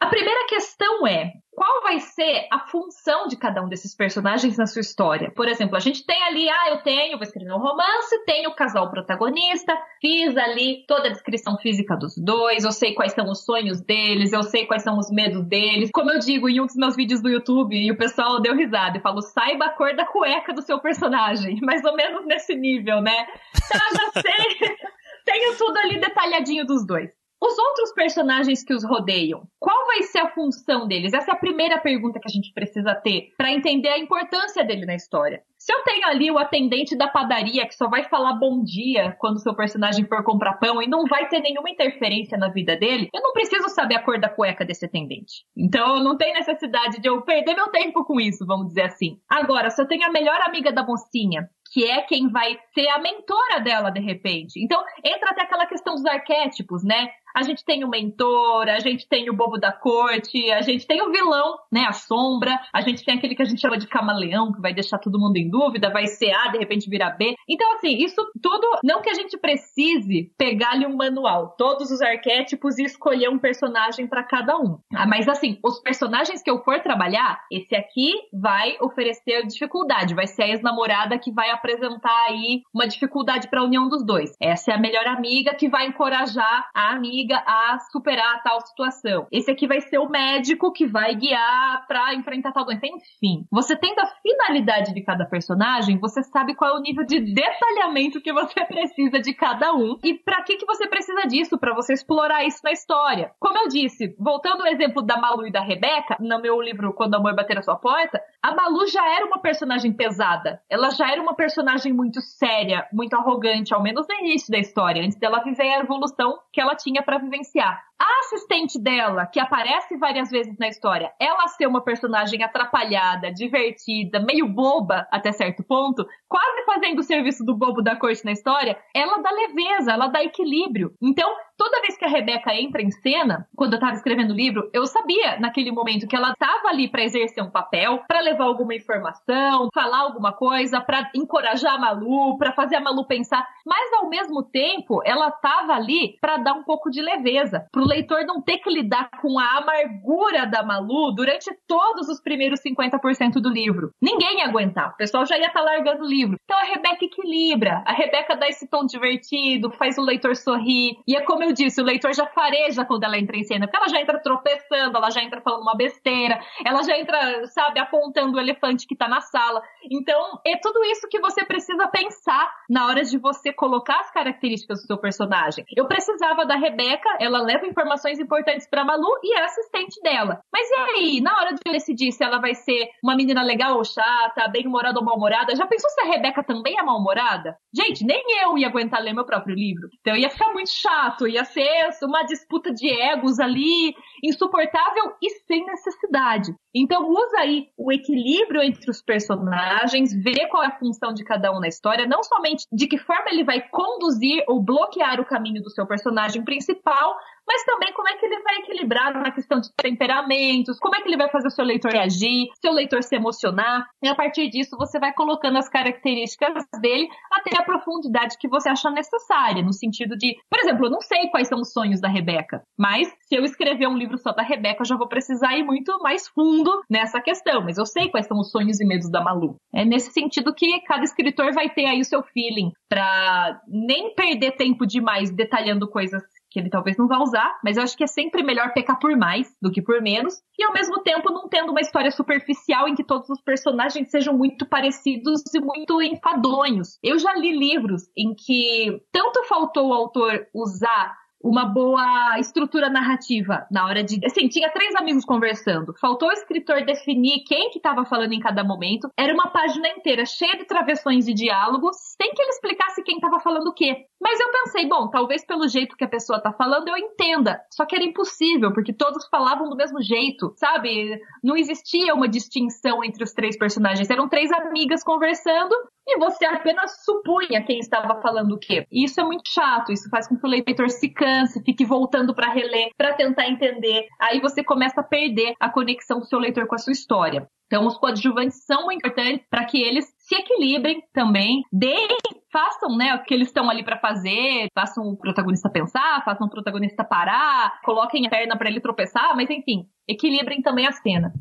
A: A primeira questão é: qual vai ser a função de cada um desses personagens na sua história? Por exemplo, a gente tem ali, ah, eu tenho, vou escrever um romance, tenho o casal protagonista, fiz ali toda a descrição física dos dois, eu sei quais são os sonhos deles, eu sei quais são os medos deles. Como eu digo em um dos meus vídeos do YouTube, e o pessoal deu risada, eu falo, saiba a cor da cueca do seu personagem, mais ou menos nesse nível, né? Tá, já sei. tenho tudo ali detalhadinho dos dois. Os outros personagens que os rodeiam, qual vai ser a função deles? Essa é a primeira pergunta que a gente precisa ter para entender a importância dele na história. Se eu tenho ali o atendente da padaria que só vai falar bom dia quando seu personagem for comprar pão e não vai ter nenhuma interferência na vida dele, eu não preciso saber a cor da cueca desse atendente. Então não tem necessidade de eu perder meu tempo com isso, vamos dizer assim. Agora, se eu tenho a melhor amiga da mocinha que é quem vai ser a mentora dela de repente. Então, entra até aquela questão dos arquétipos, né? A gente tem o mentor, a gente tem o bobo da corte, a gente tem o vilão, né? A sombra, a gente tem aquele que a gente chama de camaleão, que vai deixar todo mundo em dúvida, vai ser A, de repente virar B. Então, assim, isso tudo, não que a gente precise pegar-lhe um manual, todos os arquétipos e escolher um personagem para cada um. Ah, mas, assim, os personagens que eu for trabalhar, esse aqui vai oferecer dificuldade, vai ser a ex-namorada que vai apresentar aí uma dificuldade para a união dos dois. Essa é a melhor amiga que vai encorajar a amiga a superar tal situação. Esse aqui vai ser o médico que vai guiar para enfrentar tal doença. Enfim, você tendo a finalidade de cada personagem, você sabe qual é o nível de detalhamento que você precisa de cada um e para que que você precisa disso para você explorar isso na história. Como eu disse, voltando ao exemplo da Malu e da Rebeca, no meu livro Quando o Amor Bater a Sua Porta, a Malu já era uma personagem pesada. Ela já era uma personagem muito séria, muito arrogante, ao menos no início da história, antes dela viver a evolução que ela tinha para vivenciar. A assistente dela, que aparece várias vezes na história, ela ser uma personagem atrapalhada, divertida, meio boba até certo ponto, quase fazendo o serviço do bobo da corte na história, ela dá leveza, ela dá equilíbrio. Então, toda vez que a Rebeca entra em cena, quando eu tava escrevendo o livro, eu sabia naquele momento que ela tava ali para exercer um papel, para levar alguma informação, falar alguma coisa, para encorajar a Malu, para fazer a Malu pensar, mas ao mesmo tempo, ela tava ali para dar um pouco de leveza, pro leitor não ter que lidar com a amargura da Malu durante todos os primeiros 50% do livro. Ninguém ia aguentar, o pessoal já ia estar tá largando o livro. Então a Rebeca equilibra, a Rebeca dá esse tom divertido, faz o leitor sorrir, e é como eu disse, o leitor já fareja quando ela entra em cena, porque ela já entra tropeçando, ela já entra falando uma besteira, ela já entra, sabe, apontando o elefante que tá na sala. Então, é tudo isso que você precisa pensar na hora de você colocar as características do seu personagem. Eu precisava da Rebeca, ela leva informações importantes para Malu e é assistente dela. Mas e aí, na hora de eu decidir se ela vai ser uma menina legal ou chata, bem-humorada ou mal-humorada, já pensou se a Rebeca também é mal-humorada? Gente, nem eu ia aguentar ler meu próprio livro. Então ia ficar muito chato, ia ser uma disputa de egos ali, insuportável e sem necessidade. Então usa aí o equilíbrio entre os personagens, vê qual é a função de cada um na história, não somente de que forma ele vai conduzir ou bloquear o caminho do seu personagem principal, mas também como é que ele vai equilibrar na questão de temperamentos, como é que ele vai fazer o seu leitor reagir, seu leitor se emocionar, e a partir disso você vai colocando as características dele até a profundidade que você acha necessária, no sentido de, por exemplo, eu não sei quais são os sonhos da Rebeca, mas se eu escrever um livro só da Rebeca, eu já vou precisar ir muito mais fundo nessa questão, mas eu sei quais são os sonhos e medos da Malu. É nesse sentido que cada escritor vai ter aí o seu feeling para nem perder tempo demais detalhando coisas que ele talvez não vá usar, mas eu acho que é sempre melhor pecar por mais do que por menos, e ao mesmo tempo não tendo uma história superficial em que todos os personagens sejam muito parecidos e muito enfadonhos. Eu já li livros em que tanto faltou o autor usar uma boa estrutura narrativa na hora de. Assim, tinha três amigos conversando. Faltou o escritor definir quem que estava falando em cada momento. Era uma página inteira cheia de travessões e diálogos, sem que ele explicasse quem estava falando o quê. Mas eu pensei, bom, talvez pelo jeito que a pessoa tá falando eu entenda. Só que era impossível, porque todos falavam do mesmo jeito, sabe? Não existia uma distinção entre os três personagens. Eram três amigas conversando e você apenas supunha quem estava falando o quê. E isso é muito chato, isso faz com que o leitor se canse, fique voltando para reler, para tentar entender. Aí você começa a perder a conexão do seu leitor com a sua história. Então, os coadjuvantes são muito importantes para que eles se equilibrem também, deem, façam né, o que eles estão ali para fazer, façam o protagonista pensar, façam o protagonista parar, coloquem a perna para ele tropeçar, mas enfim, equilibrem também a cena.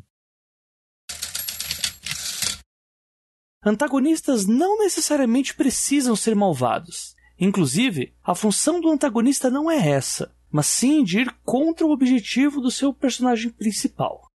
B: Antagonistas não necessariamente precisam ser malvados. Inclusive, a função do antagonista não é essa, mas sim de ir contra o objetivo do seu personagem principal.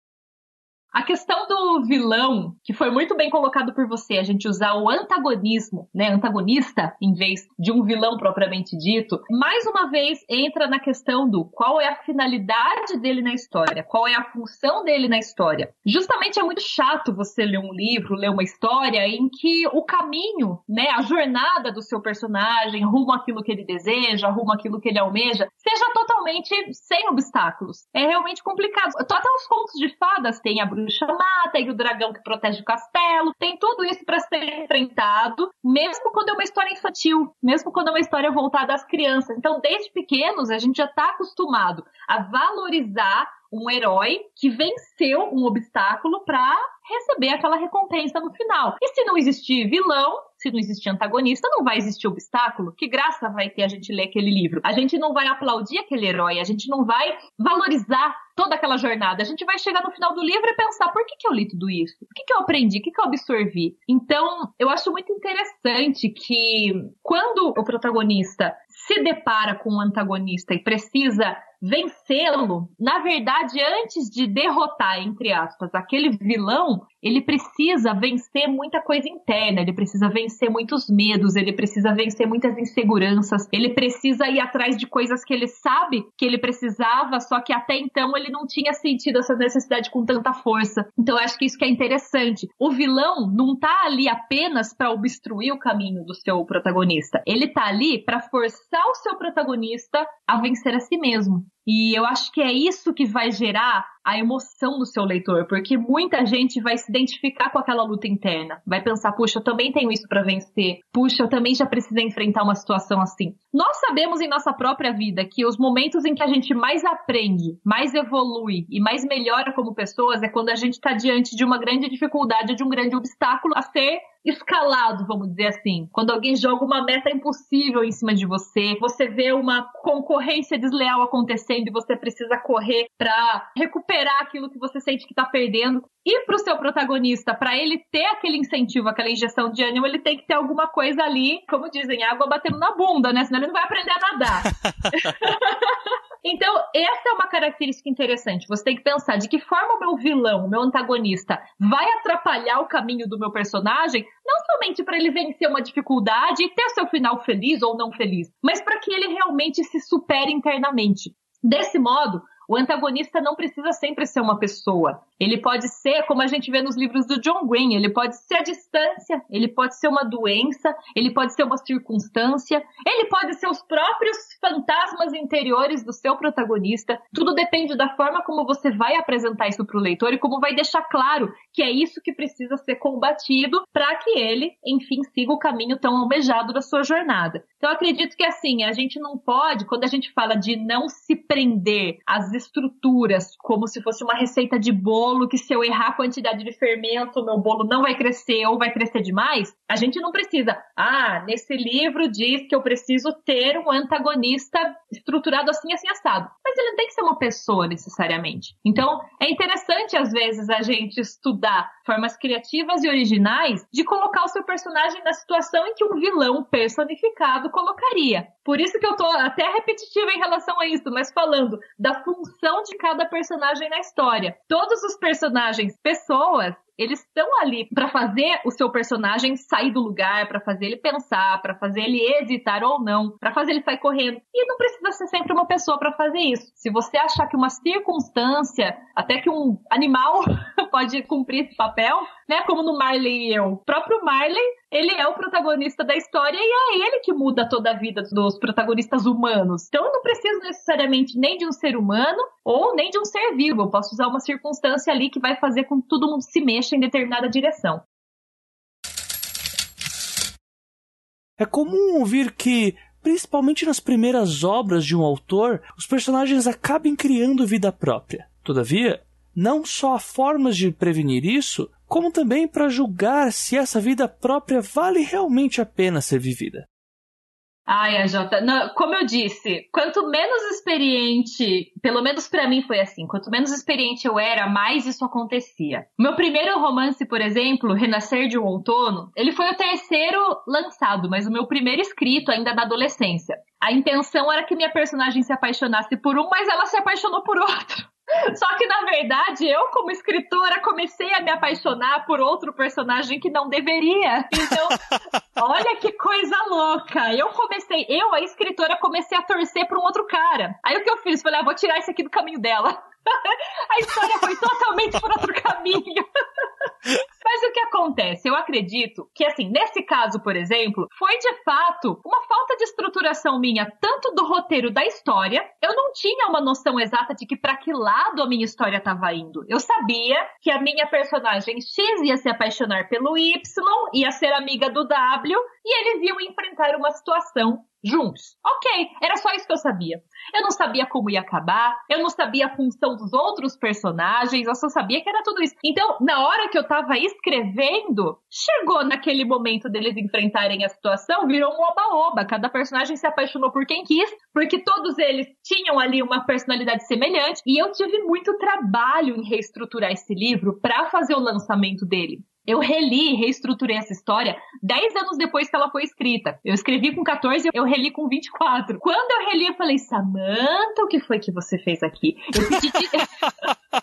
A: A questão do vilão, que foi muito bem colocado por você, a gente usar o antagonismo, né, antagonista, em vez de um vilão propriamente dito, mais uma vez entra na questão do qual é a finalidade dele na história, qual é a função dele na história. Justamente é muito chato você ler um livro, ler uma história em que o caminho, né, a jornada do seu personagem rumo àquilo que ele deseja, rumo àquilo que ele almeja, seja totalmente sem obstáculos. É realmente complicado. Até os contos de fadas têm a má, tem o dragão que protege o castelo, tem tudo isso para ser enfrentado, mesmo quando é uma história infantil, mesmo quando é uma história voltada às crianças. Então, desde pequenos, a gente já está acostumado a valorizar um herói que venceu um obstáculo para receber aquela recompensa no final. E se não existir vilão, se não existir antagonista, não vai existir obstáculo. Que graça vai ter a gente ler aquele livro? A gente não vai aplaudir aquele herói, a gente não vai valorizar toda aquela jornada. A gente vai chegar no final do livro e pensar: por que, que eu li tudo isso? O que, que eu aprendi? O que, que eu absorvi? Então, eu acho muito interessante que quando o protagonista se depara com um antagonista e precisa vencê-lo, na verdade, antes de derrotar, entre aspas, aquele vilão, ele precisa vencer muita coisa interna, ele precisa vencer muitos medos, ele precisa vencer muitas inseguranças, ele precisa ir atrás de coisas que ele sabe que ele precisava, só que até então ele não tinha sentido essa necessidade com tanta força. Então eu acho que isso que é interessante. O vilão não tá ali apenas para obstruir o caminho do seu protagonista. Ele tá ali para forçar o seu protagonista a vencer a si mesmo. E eu acho que é isso que vai gerar a emoção do seu leitor, porque muita gente vai se identificar com aquela luta interna, vai pensar, puxa, eu também tenho isso para vencer, puxa, eu também já preciso enfrentar uma situação assim. Nós sabemos em nossa própria vida que os momentos em que a gente mais aprende, mais evolui e mais melhora como pessoas é quando a gente está diante de uma grande dificuldade, de um grande obstáculo a ser escalado, vamos dizer assim. Quando alguém joga uma meta impossível em cima de você, você vê uma concorrência desleal acontecendo e você precisa correr para recuperar aquilo que você sente que tá perdendo. E pro seu protagonista, para ele ter aquele incentivo, aquela injeção de ânimo, ele tem que ter alguma coisa ali, como dizem, água batendo na bunda, né? Senão ele não vai aprender a nadar. Então, essa é uma característica interessante. Você tem que pensar de que forma o meu vilão, o meu antagonista, vai atrapalhar o caminho do meu personagem, não somente para ele vencer uma dificuldade e ter seu final feliz ou não feliz, mas para que ele realmente se supere internamente. Desse modo, o antagonista não precisa sempre ser uma pessoa. Ele pode ser, como a gente vê nos livros do John Green, ele pode ser a distância, ele pode ser uma doença, ele pode ser uma circunstância, ele pode ser os próprios fantasmas interiores do seu protagonista. Tudo depende da forma como você vai apresentar isso para o leitor e como vai deixar claro que é isso que precisa ser combatido para que ele, enfim, siga o caminho tão almejado da sua jornada. Então, acredito que assim, a gente não pode, quando a gente fala de não se prender às estruturas como se fosse uma receita de bolo, que se eu errar a quantidade de fermento, meu bolo não vai crescer ou vai crescer demais, a gente não precisa. Ah, nesse livro diz que eu preciso ter um antagonista estruturado assim, assim, assado. Mas ele não tem que ser uma pessoa necessariamente. Então, é interessante às vezes a gente estudar formas criativas e originais de colocar o seu personagem na situação em que um vilão personificado colocaria. Por isso que eu tô até repetitiva em relação a isso, mas falando da função de cada personagem na história. Todos os personagens, pessoas, eles estão ali para fazer o seu personagem sair do lugar, para fazer ele pensar, para fazer ele hesitar ou não, para fazer ele sair correndo. E não precisa ser sempre uma pessoa para fazer isso. Se você achar que uma circunstância, até que um animal pode cumprir esse papel, né, como no Marley e eu. O próprio Marley, ele é o protagonista da história e é ele que muda toda a vida dos protagonistas humanos. Então eu não preciso necessariamente nem de um ser humano ou nem de um ser vivo. Eu posso usar uma circunstância ali que vai fazer com que todo mundo se mexa em determinada direção.
B: É comum ouvir que, principalmente nas primeiras obras de um autor, os personagens acabem criando vida própria. Todavia, não só há formas de prevenir isso, como também para julgar se essa vida própria vale realmente a pena ser vivida.
A: Ai, a Jota, como eu disse, quanto menos experiente, pelo menos para mim foi assim, quanto menos experiente eu era, mais isso acontecia. Meu primeiro romance, por exemplo, Renascer de um Outono, ele foi o terceiro lançado, mas o meu primeiro escrito ainda na adolescência. A intenção era que minha personagem se apaixonasse por um, mas ela se apaixonou por outro. Só que, na verdade, eu, como escritora, comecei a me apaixonar por outro personagem que não deveria. Então, olha que coisa louca. Eu comecei, eu, a escritora, comecei a torcer por um outro cara. Aí o que eu fiz? Falei, ah, vou tirar isso aqui do caminho dela. A história foi totalmente por outro caminho. Mas o que acontece? Eu acredito que, assim, nesse caso, por exemplo, foi de fato uma falta de estruturação minha, tanto do roteiro da história. Eu não tinha uma noção exata de que para que lado a minha história estava indo. Eu sabia que a minha personagem X ia se apaixonar pelo Y, ia ser amiga do W, e eles iam enfrentar uma situação juntos. Ok, era só isso que eu sabia. Eu não sabia como ia acabar, eu não sabia a função dos outros personagens, eu só sabia que era tudo isso. Então, na hora que eu tava escrevendo, chegou naquele momento deles enfrentarem a situação, virou um oba-oba. Cada personagem se apaixonou por quem quis, porque todos eles tinham ali uma personalidade semelhante, e eu tive muito trabalho em reestruturar esse livro para fazer o lançamento dele. Eu reli, reestruturei essa história 10 anos depois que ela foi escrita. Eu escrevi com 14, eu reli com 24. Quando eu reli, eu falei, Samantha, o que foi que você fez aqui? Eu pedi.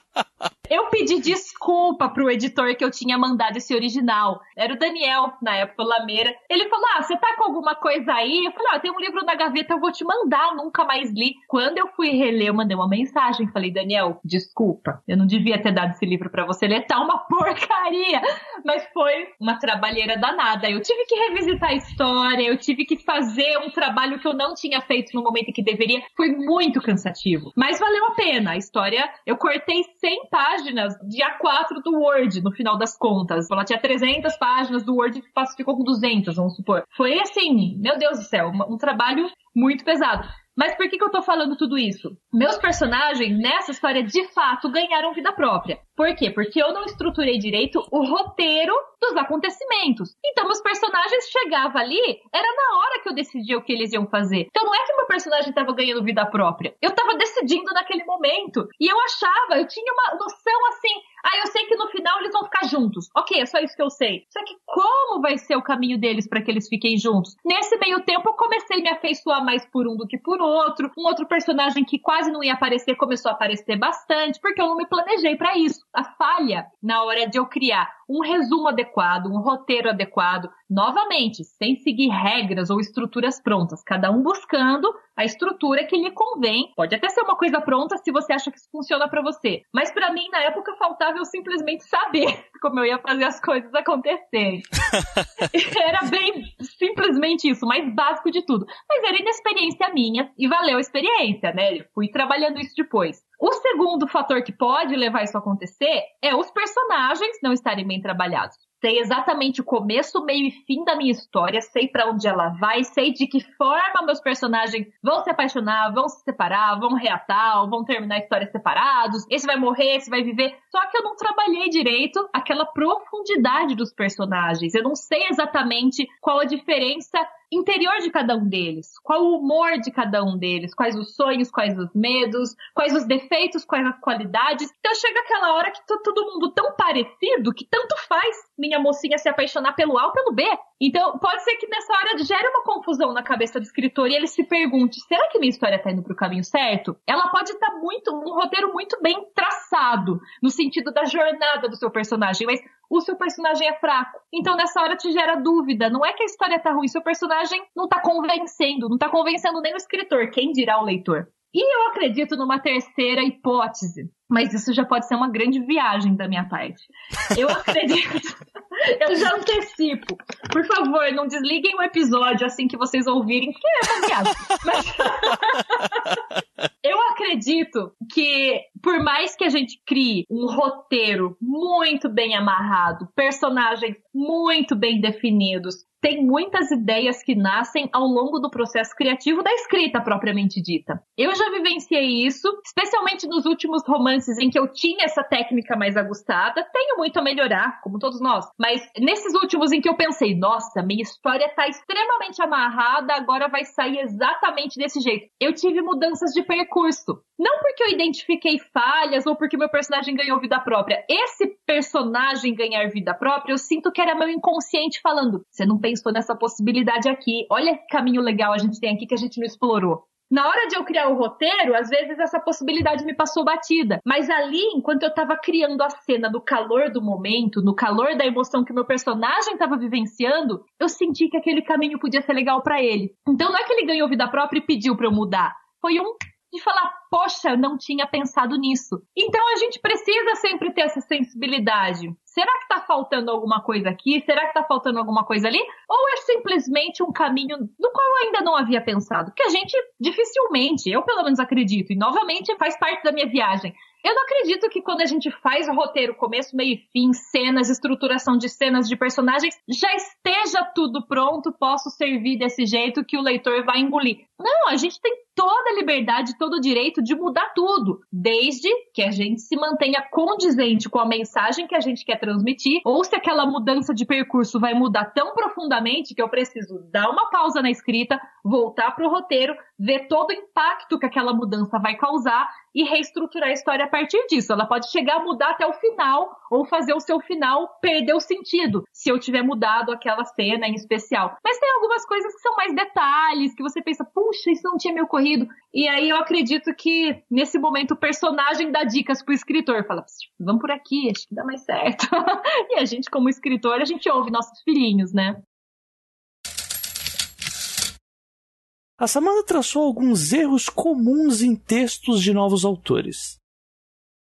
A: Eu pedi desculpa pro editor que eu tinha mandado esse original. Era o Daniel, na época, o Lameira. Ele falou: Ah, você tá com alguma coisa aí? Eu falei: Ah, tem um livro na gaveta, eu vou te mandar. Nunca mais li. Quando eu fui reler, eu mandei uma mensagem. Falei: Daniel, desculpa. Eu não devia ter dado esse livro para você ler. Tá uma porcaria. Mas foi uma trabalheira danada. Eu tive que revisitar a história, eu tive que fazer um trabalho que eu não tinha feito no momento em que deveria. Foi muito cansativo. Mas valeu a pena. A história, eu cortei 100 páginas páginas de A4 do Word, no final das contas. Ela tinha 300 páginas do Word e ficou com 200, vamos supor. Foi assim, meu Deus do céu, um trabalho muito pesado. Mas por que, que eu tô falando tudo isso? Meus personagens nessa história de fato ganharam vida própria. Por quê? Porque eu não estruturei direito o roteiro dos acontecimentos. Então, meus personagens chegavam ali, era na hora que eu decidia o que eles iam fazer. Então, não é que meu personagem tava ganhando vida própria. Eu tava decidindo naquele momento. E eu achava, eu tinha uma noção assim, ah, eu sei que no final eles vão ficar juntos. Ok, é só isso que eu sei. Só que como vai ser o caminho deles para que eles fiquem juntos? Nesse meio tempo, eu comecei a me afeiçoar mais por um do que por outro. Um outro personagem que quase não ia aparecer começou a aparecer bastante, porque eu não me planejei para isso. A falha na hora de eu criar um resumo adequado, um roteiro adequado, novamente, sem seguir regras ou estruturas prontas, cada um buscando a estrutura que lhe convém. Pode até ser uma coisa pronta se você acha que isso funciona para você, mas para mim na época faltava eu simplesmente saber como eu ia fazer as coisas acontecerem. era bem simplesmente isso, mais básico de tudo. Mas era inexperiência minha e valeu a experiência, né? Eu fui trabalhando isso depois. O segundo fator que pode levar isso a acontecer é os personagens não estarem bem trabalhados. Sei exatamente o começo, meio e fim da minha história, sei para onde ela vai, sei de que forma meus personagens vão se apaixonar, vão se separar, vão reatar, vão terminar a história separados, esse vai morrer, esse vai viver. Só que eu não trabalhei direito aquela profundidade dos personagens. Eu não sei exatamente qual a diferença interior de cada um deles, qual o humor de cada um deles, quais os sonhos, quais os medos, quais os defeitos, quais as qualidades. Então chega aquela hora que tá todo mundo tão parecido que tanto faz minha mocinha se apaixonar pelo A ou pelo B. Então pode ser que nessa hora gere uma confusão na cabeça do escritor e ele se pergunte: será que minha história tá indo pro caminho certo? Ela pode estar tá muito, um roteiro muito bem traçado, no sentido da jornada do seu personagem, mas o seu personagem é fraco. Então nessa hora te gera dúvida. Não é que a história tá ruim, seu personagem não tá convencendo, não tá convencendo nem o escritor, quem dirá o leitor. E eu acredito numa terceira hipótese, mas isso já pode ser uma grande viagem da minha parte. Eu acredito, eu já antecipo. Por favor, não desliguem o episódio assim que vocês ouvirem, que é. Mas... eu acredito que, por mais que a gente crie um roteiro muito bem amarrado, personagens muito bem definidos, tem muitas ideias que nascem ao longo do processo criativo da escrita propriamente dita. Eu já vivenciei isso, especialmente nos últimos romances em que eu tinha essa técnica mais aguçada. Tenho muito a melhorar, como todos nós, mas nesses últimos em que eu pensei, nossa, minha história está extremamente amarrada, agora vai sair exatamente desse jeito. Eu tive mudanças de percurso. Não porque eu identifiquei falhas ou porque meu personagem ganhou vida própria. Esse personagem ganhar vida própria, eu sinto que era meu inconsciente falando: você não pensou nessa possibilidade aqui. Olha que caminho legal a gente tem aqui que a gente não explorou. Na hora de eu criar o roteiro, às vezes essa possibilidade me passou batida. Mas ali, enquanto eu tava criando a cena no calor do momento, no calor da emoção que meu personagem tava vivenciando, eu senti que aquele caminho podia ser legal para ele. Então não é que ele ganhou vida própria e pediu para eu mudar. Foi um de falar, poxa, eu não tinha pensado nisso. Então a gente precisa sempre ter essa sensibilidade. Será que está faltando alguma coisa aqui? Será que está faltando alguma coisa ali? Ou é simplesmente um caminho do qual eu ainda não havia pensado? Que a gente dificilmente, eu pelo menos acredito, e novamente faz parte da minha viagem. Eu não acredito que quando a gente faz o roteiro, começo, meio e fim, cenas, estruturação de cenas de personagens, já esteja tudo pronto, posso servir desse jeito que o leitor vai engolir. Não, a gente tem toda a liberdade, todo o direito de mudar tudo, desde que a gente se mantenha condizente com a mensagem que a gente quer transmitir, ou se aquela mudança de percurso vai mudar tão profundamente que eu preciso dar uma pausa na escrita, voltar para o roteiro, ver todo o impacto que aquela mudança vai causar e reestruturar a história a partir disso. Ela pode chegar a mudar até o final ou fazer o seu final perder o sentido, se eu tiver mudado aquela cena em especial. Mas tem algumas coisas que são mais detalhes, que você pensa, puxa, isso não tinha me ocorrido. E aí eu acredito que nesse momento o personagem dá dicas pro escritor, fala, vamos por aqui, acho que dá mais certo. e a gente, como escritor, a gente ouve nossos filhinhos, né?
B: A Samantha traçou alguns erros comuns em textos de novos autores.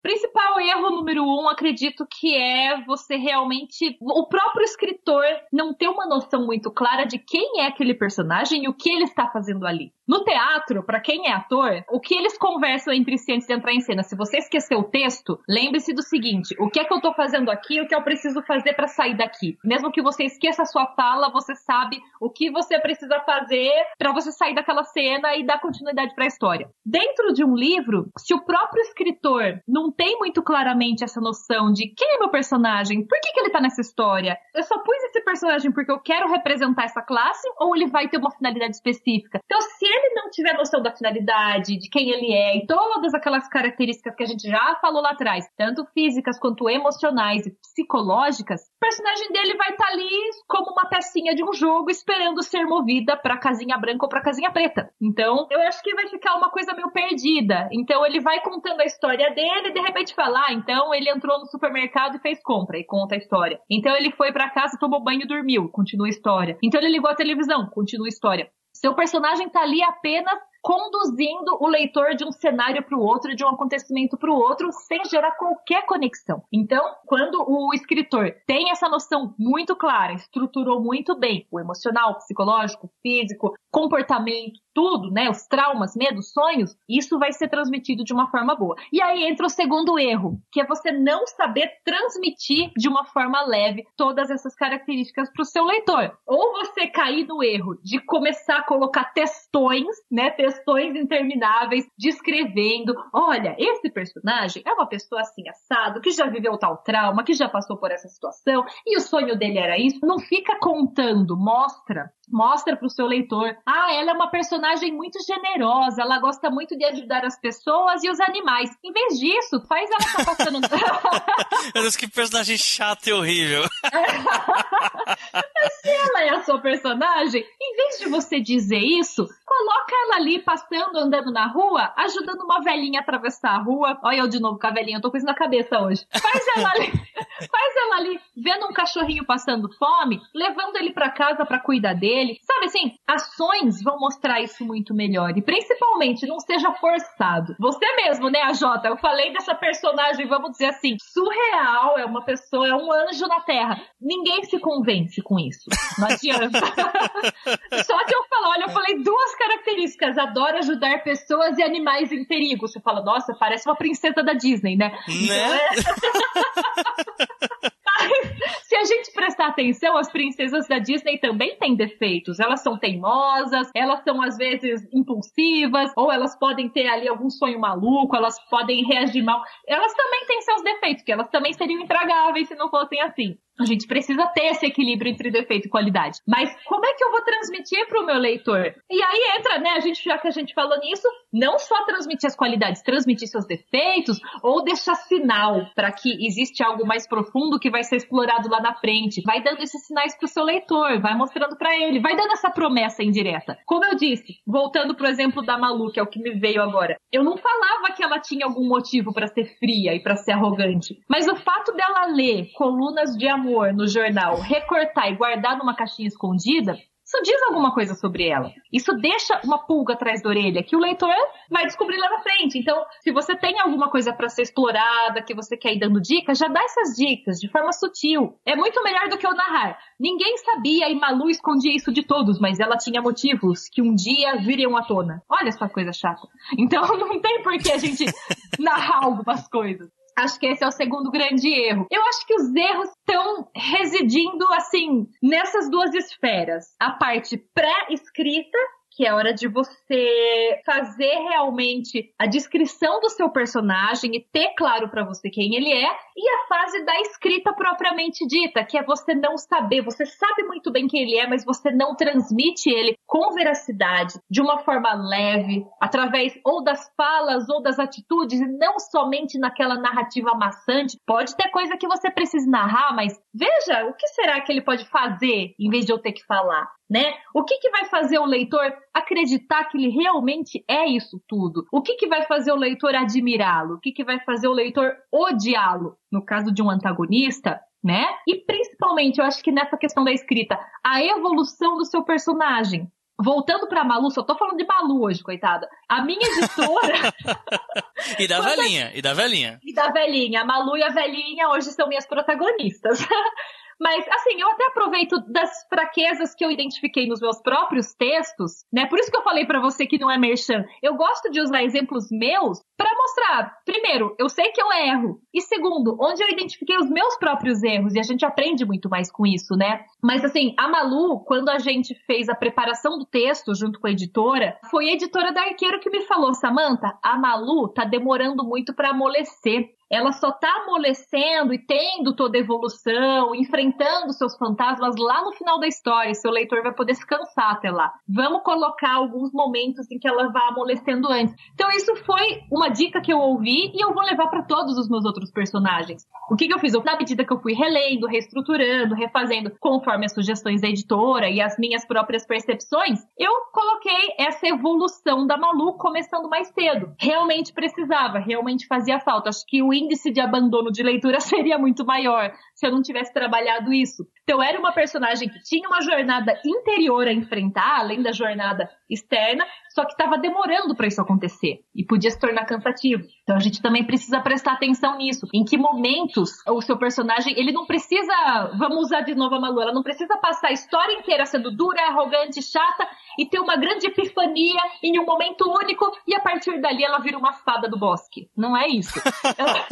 A: Principal erro número um, acredito que é você realmente. O próprio escritor não ter uma noção muito clara de quem é aquele personagem e o que ele está fazendo ali. No teatro, para quem é ator, o que eles conversam entre si antes de entrar em cena? Se você esqueceu o texto, lembre-se do seguinte: o que é que eu tô fazendo aqui, o que eu preciso fazer para sair daqui. Mesmo que você esqueça a sua fala, você sabe o que você precisa fazer para você sair daquela cena e dar continuidade para a história. Dentro de um livro, se o próprio escritor não tem muito claramente essa noção de quem é meu personagem, por que, que ele tá nessa história, eu só pus esse personagem porque eu quero representar essa classe ou ele vai ter uma finalidade específica. Então, se ele não tiver noção da finalidade, de quem ele é e todas aquelas características que a gente já falou lá atrás, tanto físicas quanto emocionais e psicológicas, o personagem dele vai estar tá ali como uma pecinha de um jogo esperando ser movida para casinha branca ou para casinha preta. Então, eu acho que vai ficar uma coisa meio perdida. Então, ele vai contando a história dele de repente falar, então ele entrou no supermercado e fez compra e conta a história. Então ele foi para casa, tomou banho e dormiu, continua a história. Então ele ligou a televisão, continua a história. Seu personagem tá ali apenas conduzindo o leitor de um cenário para o outro, de um acontecimento para o outro, sem gerar qualquer conexão. Então, quando o escritor tem essa noção muito clara, estruturou muito bem o emocional, psicológico, físico, comportamento, tudo, né? Os traumas, medos, sonhos, isso vai ser transmitido de uma forma boa. E aí entra o segundo erro, que é você não saber transmitir de uma forma leve todas essas características para o seu leitor. Ou você cair no erro de começar a colocar textões, né? Textões intermináveis, descrevendo: olha, esse personagem é uma pessoa assim assado, que já viveu tal trauma, que já passou por essa situação, e o sonho dele era isso. Não fica contando, mostra mostra para o seu leitor. Ah, ela é uma personagem muito generosa, ela gosta muito de ajudar as pessoas e os animais. Em vez disso, faz ela estar tá passando.
B: Meu Deus, que personagem chato e horrível.
A: Se ela é a sua personagem, em vez de você dizer isso, coloca ela ali passando, andando na rua, ajudando uma velhinha a atravessar a rua. Olha eu de novo com a velhinha, eu tô com isso na cabeça hoje. Faz ela ali, faz ela ali vendo um cachorrinho passando fome, levando ele para casa para cuidar dele. Sabe assim, ações vão mostrar isso muito melhor. E principalmente, não seja forçado. Você mesmo, né, a Jota? Eu falei dessa personagem, vamos dizer assim, surreal, é uma pessoa, é um anjo na Terra. Ninguém se convence com isso. Não adianta. Só que eu falo, olha, eu falei duas características. Adoro ajudar pessoas e animais em perigo. Você fala, nossa, parece uma princesa da Disney, né?
B: Né? Então,
A: é... se a gente prestar atenção, as princesas da Disney também têm defeitos. Elas são teimosas, elas são às vezes impulsivas, ou elas podem ter ali algum sonho maluco, elas podem reagir mal. Elas também têm seus defeitos, que elas também seriam intragáveis se não fossem assim. A gente precisa ter esse equilíbrio entre defeito e qualidade. Mas como é que eu vou transmitir para o meu leitor? E aí entra, né? A gente, já que a gente falou nisso, não só transmitir as qualidades, transmitir seus defeitos ou deixar sinal para que existe algo mais profundo que vai ser explorado lá na frente. Vai dando esses sinais para o seu leitor, vai mostrando para ele, vai dando essa promessa indireta. Como eu disse, voltando pro exemplo da Malu, que é o que me veio agora. Eu não falava que ela tinha algum motivo para ser fria e para ser arrogante, mas o fato dela ler colunas de amor no jornal, recortar e guardar numa caixinha escondida, isso diz alguma coisa sobre ela. Isso deixa uma pulga atrás da orelha que o leitor vai descobrir lá na frente. Então, se você tem alguma coisa para ser explorada, que você quer ir dando dicas, já dá essas dicas de forma sutil. É muito melhor do que eu narrar. Ninguém sabia e Malu escondia isso de todos, mas ela tinha motivos que um dia viriam à tona. Olha só coisa chata. Então, não tem por que a gente narrar algumas coisas. Acho que esse é o segundo grande erro. Eu acho que os erros estão residindo, assim, nessas duas esferas. A parte pré-escrita que é hora de você fazer realmente a descrição do seu personagem e ter claro para você quem ele é, e a fase da escrita propriamente dita, que é você não saber, você sabe muito bem quem ele é, mas você não transmite ele com veracidade, de uma forma leve, através ou das falas ou das atitudes, e não somente naquela narrativa maçante. Pode ter coisa que você precise narrar, mas veja, o que será que ele pode fazer em vez de eu ter que falar? Né? O que, que vai fazer o leitor acreditar que ele realmente é isso tudo? O que, que vai fazer o leitor admirá-lo? O que, que vai fazer o leitor odiá-lo? No caso de um antagonista, né? E principalmente, eu acho que nessa questão da escrita, a evolução do seu personagem. Voltando pra Malu, só tô falando de Malu hoje, coitada. A minha editora.
B: e da velhinha, e da velhinha.
A: E da velhinha. A Malu e a velhinha hoje são minhas protagonistas. Mas, assim, eu até aproveito das fraquezas que eu identifiquei nos meus próprios textos, né? Por isso que eu falei para você que não é merchan. Eu gosto de usar exemplos meus para mostrar, primeiro, eu sei que eu erro. E segundo, onde eu identifiquei os meus próprios erros. E a gente aprende muito mais com isso, né? Mas, assim, a Malu, quando a gente fez a preparação do texto junto com a editora, foi a editora da Arqueiro que me falou, Samantha, a Malu tá demorando muito para amolecer ela só está amolecendo e tendo toda a evolução, enfrentando seus fantasmas lá no final da história. Seu leitor vai poder se cansar até lá. Vamos colocar alguns momentos em que ela vá amolecendo antes. Então, isso foi uma dica que eu ouvi e eu vou levar para todos os meus outros personagens. O que, que eu fiz? Eu, na medida que eu fui relendo, reestruturando, refazendo, conforme as sugestões da editora e as minhas próprias percepções, eu coloquei essa evolução da Malu começando mais cedo. Realmente precisava, realmente fazia falta. Acho que o índice de abandono de leitura seria muito maior se eu não tivesse trabalhado isso. Então, era uma personagem que tinha uma jornada interior a enfrentar, além da jornada externa, só que estava demorando para isso acontecer e podia se tornar cansativo. Então, a gente também precisa prestar atenção nisso. Em que momentos o seu personagem, ele não precisa, vamos usar de novo a Malu, ela não precisa passar a história inteira sendo dura, arrogante, chata e ter uma grande epifania em um momento único e a partir dali ela vira uma fada do bosque. Não é isso. Ela...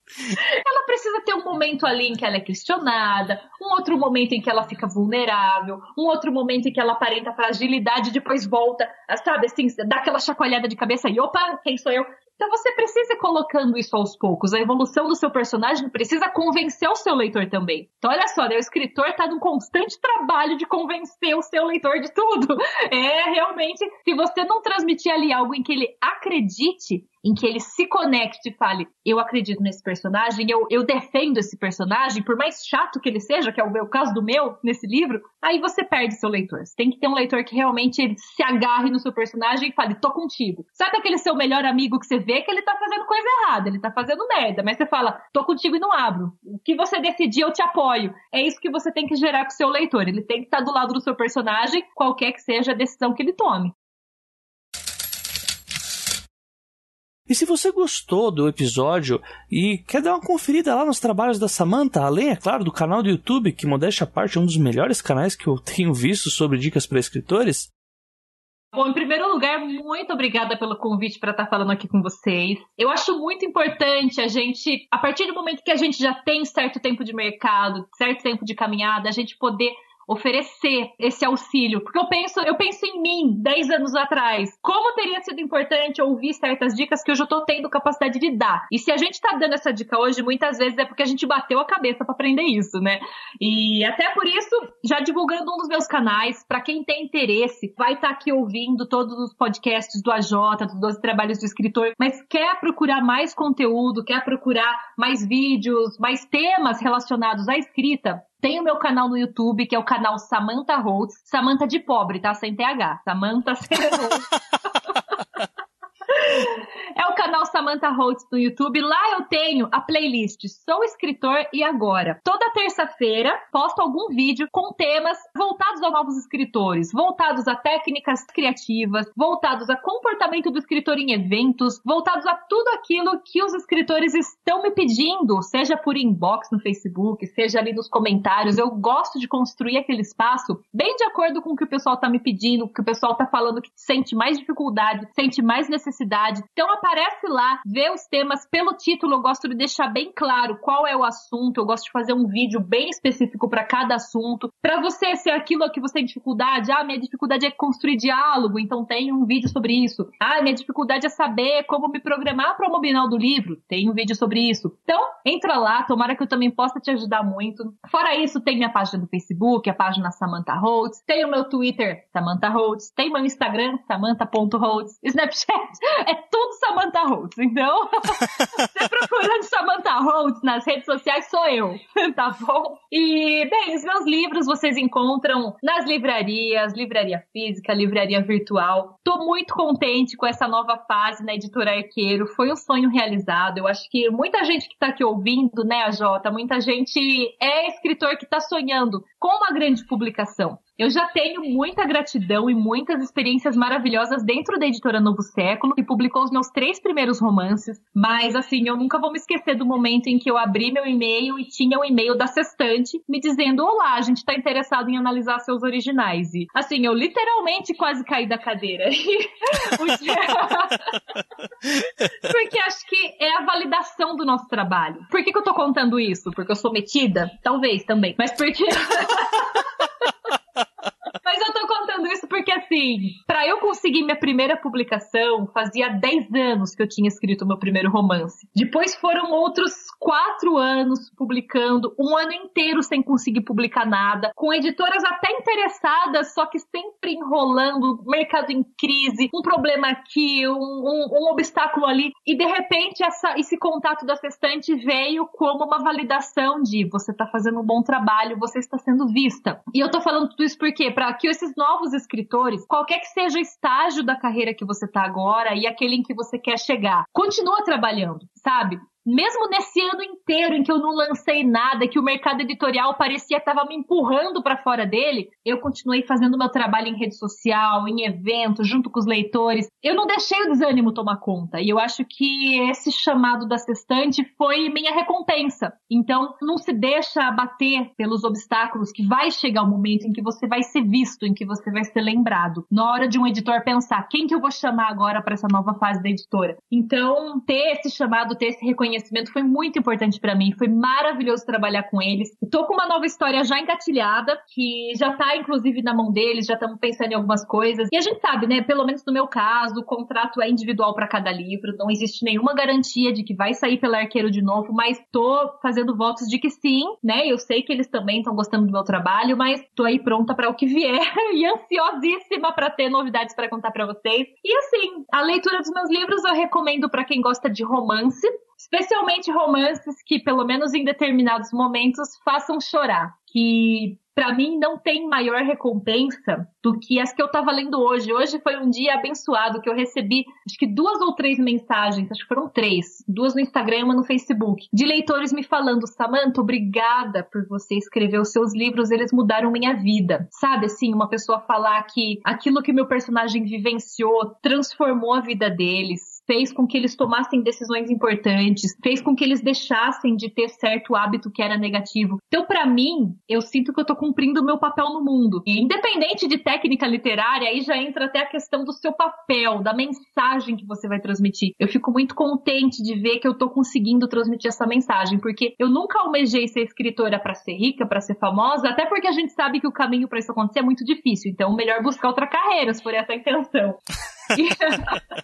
A: ela precisa ter um momento ali em que ela é questionada, um outro momento em que ela fica vulnerável, um outro momento em que ela aparenta fragilidade depois volta, sabe, assim, dá aquela chacoalhada de cabeça e opa, quem sou eu? Então você precisa ir colocando isso aos poucos. A evolução do seu personagem precisa convencer o seu leitor também. Então olha só, né, o escritor está num constante trabalho de convencer o seu leitor de tudo. É realmente, se você não transmitir ali algo em que ele acredite, em que ele se conecte e fale: Eu acredito nesse personagem, eu, eu defendo esse personagem, por mais chato que ele seja, que é o meu caso do meu nesse livro, aí você perde seu leitor. Você tem que ter um leitor que realmente se agarre no seu personagem e fale: Tô contigo. Sabe aquele seu melhor amigo que você vê que ele tá fazendo coisa errada, ele tá fazendo merda, mas você fala: Tô contigo e não abro. O que você decidir, eu te apoio. É isso que você tem que gerar com o seu leitor. Ele tem que estar tá do lado do seu personagem, qualquer que seja a decisão que ele tome.
B: E se você gostou do episódio e quer dar uma conferida lá nos trabalhos da Samantha, além, é claro, do canal do YouTube, que modéstia à parte é um dos melhores canais que eu tenho visto sobre dicas para escritores.
A: Bom, em primeiro lugar, muito obrigada pelo convite para estar falando aqui com vocês. Eu acho muito importante a gente, a partir do momento que a gente já tem certo tempo de mercado, certo tempo de caminhada, a gente poder oferecer esse auxílio. Porque eu penso, eu penso em mim 10 anos atrás. Como teria sido importante ouvir certas dicas que hoje eu tô tendo capacidade de dar. E se a gente tá dando essa dica hoje, muitas vezes é porque a gente bateu a cabeça para aprender isso, né? E até por isso, já divulgando um dos meus canais, para quem tem interesse, vai estar tá aqui ouvindo todos os podcasts do AJ, dos 12 trabalhos do escritor, mas quer procurar mais conteúdo, quer procurar mais vídeos, mais temas relacionados à escrita, tem o meu canal no YouTube, que é o canal Samantha Holtz. Samantha de pobre, tá? Sem TH. Samantha sem É o canal Samantha Holtz no YouTube. Lá eu tenho a playlist Sou Escritor e Agora. Toda terça-feira posto algum vídeo com temas voltados a novos escritores, voltados a técnicas criativas, voltados a comportamento do escritor em eventos, voltados a tudo aquilo que os escritores estão me pedindo, seja por inbox no Facebook, seja ali nos comentários. Eu gosto de construir aquele espaço bem de acordo com o que o pessoal está me pedindo, o que o pessoal está falando que sente mais dificuldade, sente mais necessidade. Então aparece lá, vê os temas pelo título, eu gosto de deixar bem claro qual é o assunto, eu gosto de fazer um vídeo bem específico para cada assunto, para você ser aquilo que você tem dificuldade, ah, minha dificuldade é construir diálogo, então tem um vídeo sobre isso. Ah, minha dificuldade é saber como me programar para o mobilinal do livro, tem um vídeo sobre isso. Então, entra lá, tomara que eu também possa te ajudar muito. Fora isso, tem minha página do Facebook, a página Samantha Holtz, tem o meu Twitter, Samantha Holtz, tem meu Instagram, samantha.holtz, Snapchat, é tudo Samantha Holtz. Então, você procurando Samantha Holtz nas redes sociais, sou eu, tá bom? E, bem, os meus livros vocês encontram nas livrarias, livraria física, livraria virtual. Tô muito contente com essa nova fase na editora Arqueiro. Foi um sonho realizado. Eu acho que muita gente que tá aqui ouvindo, né, a Jota, muita gente é escritor que tá sonhando com uma grande publicação. Eu já tenho muita gratidão e muitas experiências maravilhosas dentro da editora Novo Século, que publicou os meus três primeiros romances. Mas, assim, eu nunca vou me esquecer do momento em que eu abri meu e-mail e tinha um e-mail da Sextante me dizendo: Olá, a gente está interessado em analisar seus originais. E, assim, eu literalmente quase caí da cadeira. Porque acho que é a validação do nosso trabalho. Por que, que eu tô contando isso? Porque eu sou metida? Talvez também. Mas porque. Eu tô contando isso porque, assim, para eu conseguir minha primeira publicação, fazia 10 anos que eu tinha escrito meu primeiro romance. Depois foram outros 4 anos publicando, um ano inteiro sem conseguir publicar nada, com editoras até interessadas, só que sempre enrolando, mercado em crise, um problema aqui, um, um, um obstáculo ali. E de repente, essa, esse contato da sextante veio como uma validação de você tá fazendo um bom trabalho, você está sendo vista. E eu tô falando tudo isso porque, para que esses novos escritores, qualquer que seja o estágio da carreira que você tá agora e aquele em que você quer chegar, continua trabalhando, sabe? mesmo nesse ano inteiro em que eu não lancei nada, que o mercado editorial parecia que estava me empurrando para fora dele, eu continuei fazendo meu trabalho em rede social, em eventos, junto com os leitores. Eu não deixei o desânimo tomar conta. E eu acho que esse chamado da sextante foi minha recompensa. Então, não se deixa abater pelos obstáculos que vai chegar o momento em que você vai ser visto, em que você vai ser lembrado. Na hora de um editor pensar, quem que eu vou chamar agora para essa nova fase da editora? Então, ter esse chamado, ter esse reconhecimento foi muito importante para mim. Foi maravilhoso trabalhar com eles. Estou com uma nova história já engatilhada, que já tá inclusive na mão deles, já estamos pensando em algumas coisas. E a gente sabe, né? Pelo menos no meu caso, o contrato é individual para cada livro, não existe nenhuma garantia de que vai sair pela Arqueiro de novo, mas tô fazendo votos de que sim, né? Eu sei que eles também estão gostando do meu trabalho, mas tô aí pronta para o que vier e ansiosíssima para ter novidades para contar para vocês. E assim, a leitura dos meus livros eu recomendo para quem gosta de romance, especialmente romances que, pelo menos em determinados momentos, façam chorar. Que para mim não tem maior recompensa do que as que eu estava lendo hoje. Hoje foi um dia abençoado que eu recebi, acho que duas ou três mensagens, acho que foram três, duas no Instagram e uma no Facebook, de leitores me falando: Samantha, obrigada por você escrever os seus livros, eles mudaram minha vida. Sabe assim, uma pessoa falar que aquilo que meu personagem vivenciou transformou a vida deles fez com que eles tomassem decisões importantes, fez com que eles deixassem de ter certo hábito que era negativo. Então, para mim, eu sinto que eu tô cumprindo o meu papel no mundo. E independente de técnica literária, aí já entra até a questão do seu papel, da mensagem que você vai transmitir. Eu fico muito contente de ver que eu tô conseguindo transmitir essa mensagem, porque eu nunca almejei ser escritora para ser rica, para ser famosa, até porque a gente sabe que o caminho para isso acontecer é muito difícil. Então, melhor buscar outra carreira, se for essa a intenção.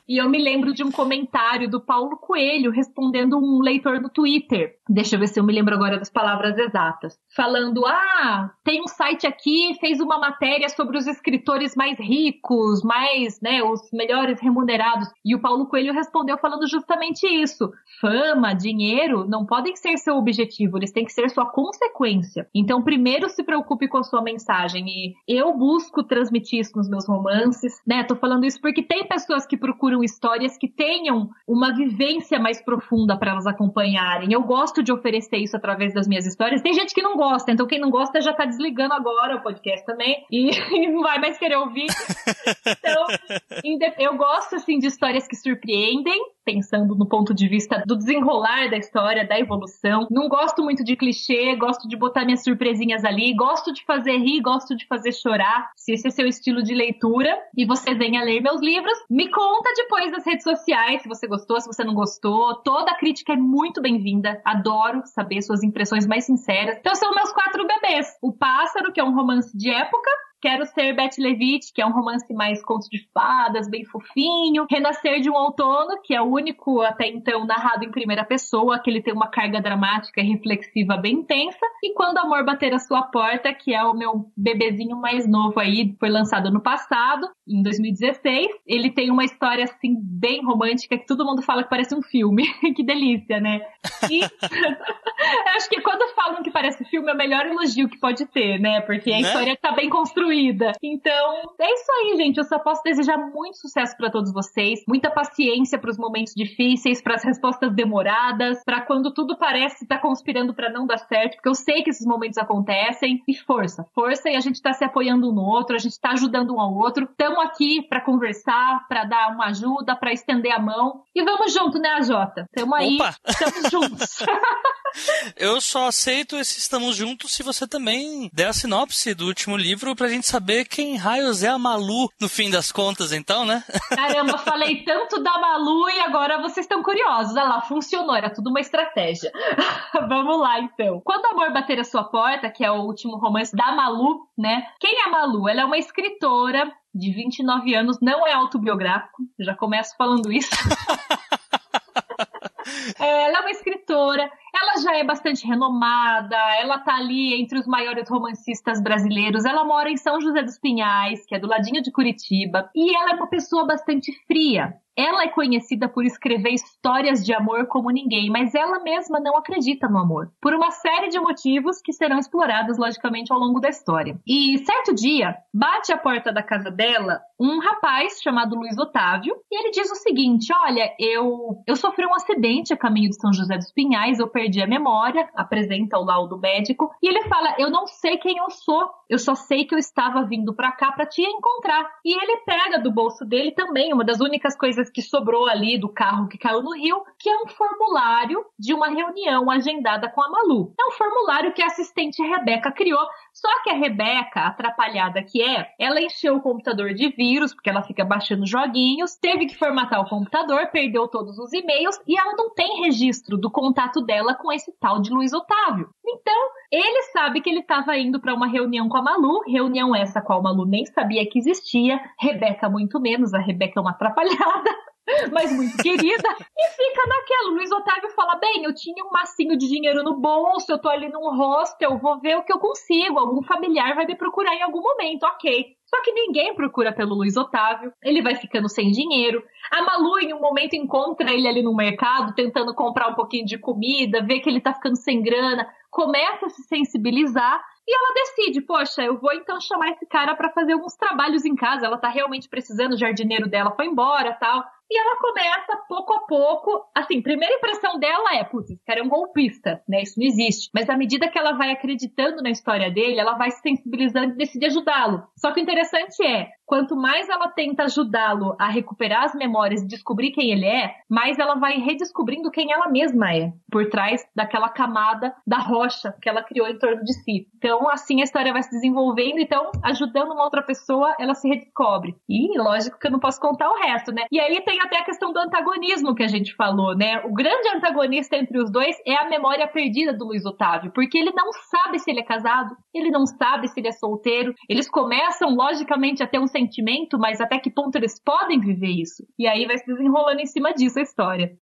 A: e eu me lembro de um comentário do Paulo Coelho respondendo um leitor no Twitter. Deixa eu ver se eu me lembro agora das palavras exatas. Falando: Ah, tem um site aqui, fez uma matéria sobre os escritores mais ricos, mais, né, os melhores remunerados. E o Paulo Coelho respondeu falando justamente isso. Fama, dinheiro não podem ser seu objetivo, eles têm que ser sua consequência. Então, primeiro se preocupe com a sua mensagem. E eu busco transmitir isso nos meus romances, né? Tô falando isso porque tem tem pessoas que procuram histórias que tenham uma vivência mais profunda para elas acompanharem. Eu gosto de oferecer isso através das minhas histórias. Tem gente que não gosta, então quem não gosta já tá desligando agora o podcast também e, e não vai mais querer ouvir. Então, eu gosto assim de histórias que surpreendem, pensando no ponto de vista do desenrolar da história, da evolução. Não gosto muito de clichê, gosto de botar minhas surpresinhas ali, gosto de fazer rir, gosto de fazer chorar. Se esse é seu estilo de leitura e você venha ler meus livros, me conta depois nas redes sociais se você gostou, se você não gostou. Toda crítica é muito bem-vinda. Adoro saber suas impressões mais sinceras. Então são meus quatro bebês. O Pássaro, que é um romance de época, Quero Ser Beth Levitt, que é um romance mais conto de fadas, bem fofinho. Renascer de um Outono, que é o único até então narrado em primeira pessoa, que ele tem uma carga dramática e reflexiva bem intensa. E Quando Amor Bater a Sua Porta, que é o meu bebezinho mais novo aí, foi lançado no passado, em 2016. Ele tem uma história assim bem romântica que todo mundo fala que parece um filme. que delícia, né? E acho que quando falam que parece filme é o melhor elogio que pode ter, né? Porque a né? história tá bem construída construída. Então, é isso aí, gente. Eu só posso desejar muito sucesso para todos vocês, muita paciência para os momentos difíceis, para as respostas demoradas, para quando tudo parece estar tá conspirando para não dar certo, porque eu sei que esses momentos acontecem. E força, força e a gente tá se apoiando um no outro, a gente tá ajudando um ao outro. Estamos aqui para conversar, para dar uma ajuda, para estender a mão. E vamos junto, né, AJ? Tamo aí, estamos juntos.
B: Eu só aceito esse estamos juntos se você também der a sinopse do último livro pra gente saber quem raios é a Malu no fim das contas, então, né?
A: Caramba, falei tanto da Malu e agora vocês estão curiosos. Olha lá, funcionou, era tudo uma estratégia. Vamos lá, então. Quando o Amor Bater a Sua Porta, que é o último romance da Malu, né? Quem é a Malu? Ela é uma escritora de 29 anos, não é autobiográfico, já começo falando isso. ela é uma escritora, ela já é bastante renomada, ela tá ali entre os maiores romancistas brasileiros. Ela mora em São José dos Pinhais, que é do ladinho de Curitiba, e ela é uma pessoa bastante fria. Ela é conhecida por escrever histórias de amor como ninguém, mas ela mesma não acredita no amor, por uma série de motivos que serão explorados logicamente ao longo da história. E certo dia, bate à porta da casa dela um rapaz chamado Luiz Otávio, e ele diz o seguinte: "Olha, eu eu sofri um acidente a caminho de São José dos Pinhais, eu perdi a memória", apresenta o laudo médico, e ele fala: "Eu não sei quem eu sou, eu só sei que eu estava vindo para cá para te encontrar". E ele pega do bolso dele também uma das únicas coisas que sobrou ali do carro que caiu no rio, que é um formulário de uma reunião agendada com a Malu. É um formulário que a assistente Rebeca criou, só que a Rebeca, atrapalhada que é, ela encheu o computador de vírus, porque ela fica baixando joguinhos, teve que formatar o computador, perdeu todos os e-mails e ela não tem registro do contato dela com esse tal de Luiz Otávio. Então, ele sabe que ele estava indo para uma reunião com a Malu, reunião essa qual a Malu nem sabia que existia, Rebeca muito menos, a Rebeca é uma atrapalhada. mas muito querida, e fica naquela. Luiz Otávio fala: bem, eu tinha um massinho de dinheiro no bolso, eu tô ali num hostel, vou ver o que eu consigo. Algum familiar vai me procurar em algum momento, ok. Só que ninguém procura pelo Luiz Otávio, ele vai ficando sem dinheiro. A Malu, em um momento, encontra ele ali no mercado, tentando comprar um pouquinho de comida, vê que ele tá ficando sem grana, começa a se sensibilizar e ela decide, poxa, eu vou então chamar esse cara para fazer alguns trabalhos em casa. Ela tá realmente precisando, o jardineiro dela foi embora, tal. E ela começa, pouco a pouco, assim, primeira impressão dela é, putz, esse cara é um golpista, né? Isso não existe. Mas à medida que ela vai acreditando na história dele, ela vai se sensibilizando e decide ajudá-lo. Só que o interessante é, quanto mais ela tenta ajudá-lo a recuperar as memórias e descobrir quem ele é, mais ela vai redescobrindo quem ela mesma é, por trás daquela camada da rocha que ela criou em torno de si. Então, assim a história vai se desenvolvendo, então, ajudando uma outra pessoa, ela se redescobre. E lógico que eu não posso contar o resto, né? E aí tem até a questão do antagonismo que a gente falou, né? O grande antagonista entre os dois é a memória perdida do Luiz Otávio, porque ele não sabe se ele é casado, ele não sabe se ele é solteiro. Eles começam, logicamente, a ter um sentimento, mas até que ponto eles podem viver isso? E aí vai se desenrolando em cima disso a história.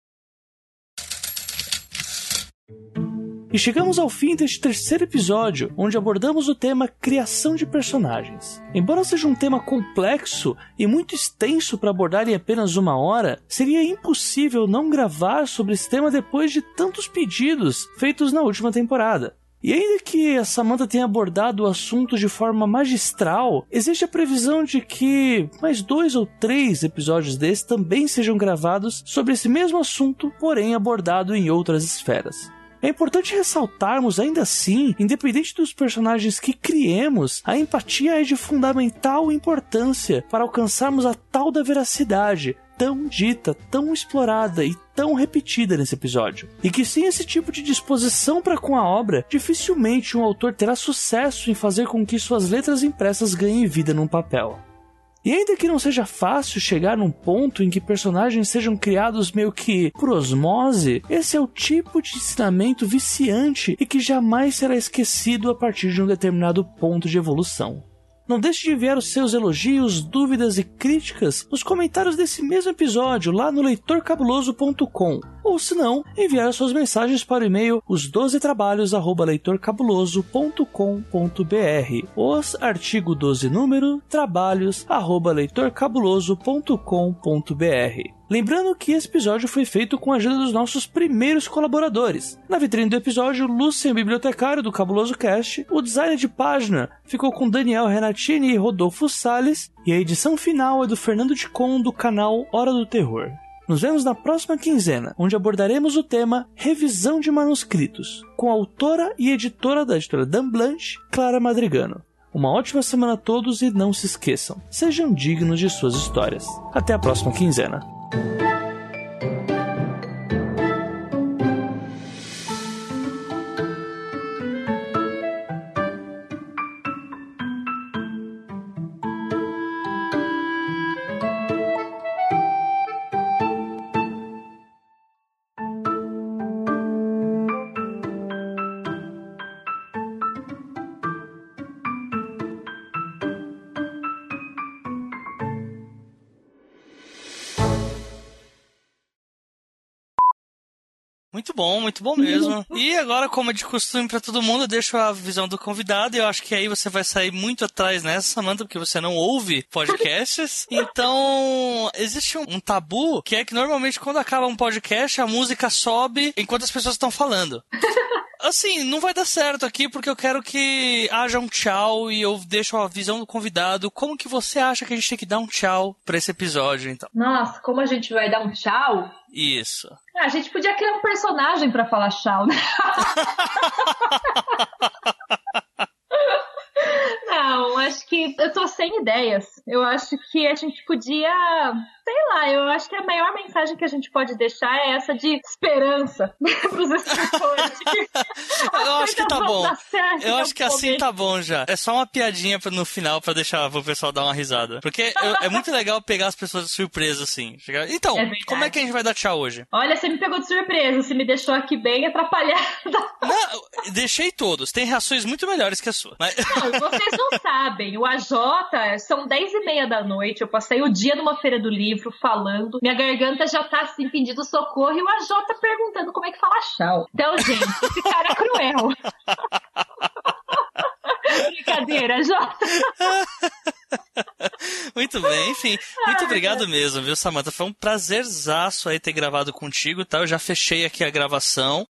B: E chegamos ao fim deste terceiro episódio, onde abordamos o tema criação de personagens. Embora seja um tema complexo e muito extenso para abordar em apenas uma hora, seria impossível não gravar sobre esse tema depois de tantos pedidos feitos na última temporada. E ainda que a Samantha tenha abordado o assunto de forma magistral, existe a previsão de que mais dois ou três episódios desses também sejam gravados sobre esse mesmo assunto, porém abordado em outras esferas. É importante ressaltarmos, ainda assim, independente dos personagens que criemos, a empatia é de fundamental importância para alcançarmos a tal da veracidade, tão dita, tão explorada e tão repetida nesse episódio. E que sem esse tipo de disposição para com a obra, dificilmente um autor terá sucesso em fazer com que suas letras impressas ganhem vida num papel. E ainda que não seja fácil chegar num ponto em que personagens sejam criados meio que por osmose, esse é o tipo de ensinamento viciante e que jamais será esquecido a partir de um determinado ponto de evolução. Não deixe de enviar os seus elogios, dúvidas e críticas nos comentários desse mesmo episódio lá no leitorcabuloso.com. Ou se não, enviar suas mensagens para o e-mail os12trabalhos@leitorcabuloso.com.br. Os artigo 12 número trabalhos@leitorcabuloso.com.br. Lembrando que esse episódio foi feito com a ajuda dos nossos primeiros colaboradores. Na vitrine do episódio, Lucian, bibliotecário do Cabuloso Cast, o design de página ficou com Daniel Renatini e Rodolfo Sales, e a edição final é do Fernando de Con do canal Hora do Terror. Nos vemos na próxima quinzena, onde abordaremos o tema Revisão de Manuscritos, com a autora e editora da editora Dan Blanche, Clara Madrigano. Uma ótima semana a todos e não se esqueçam, sejam dignos de suas histórias. Até a próxima quinzena. Bom, muito bom mesmo. E agora, como é de costume para todo mundo, eu deixo a visão do convidado. E eu acho que aí você vai sair muito atrás nessa, Samantha, porque você não ouve podcasts. Então, existe um, um tabu que é que normalmente quando acaba um podcast, a música sobe enquanto as pessoas estão falando. Assim, não vai dar certo aqui porque eu quero que haja um tchau e eu deixo a visão do convidado. Como que você acha que a gente tem que dar um tchau para esse episódio, então?
A: Nossa, como a gente vai dar um tchau?
B: Isso.
A: Ah, a gente podia criar um personagem para falar tchau, né? Não, acho que eu tô sem ideias. Eu acho que a gente podia sei lá, eu acho que a maior mensagem que a gente pode deixar é essa de esperança pros escritores.
B: eu acho que tá bom. eu acho que assim tá bom já. É só uma piadinha no final pra deixar o pessoal dar uma risada. Porque é muito legal pegar as pessoas de surpresa, assim. Então, é como é que a gente vai dar tchau hoje?
A: Olha, você me pegou de surpresa. Você me deixou aqui bem atrapalhada.
B: Não, deixei todos. Tem reações muito melhores que a sua. Mas...
A: Não, vocês não sabem. O AJ, são 10 e meia da noite. Eu passei o dia numa feira do livro falando. Minha garganta já tá assim pedindo socorro e o AJ perguntando como é que fala tchau. Então, gente, esse cara é cruel. Brincadeira, Jota.
B: Muito bem, enfim. Muito Ai, obrigado mesmo, viu, Samantha? Foi um prazerzaço aí ter gravado contigo, tá? Eu já fechei aqui a gravação.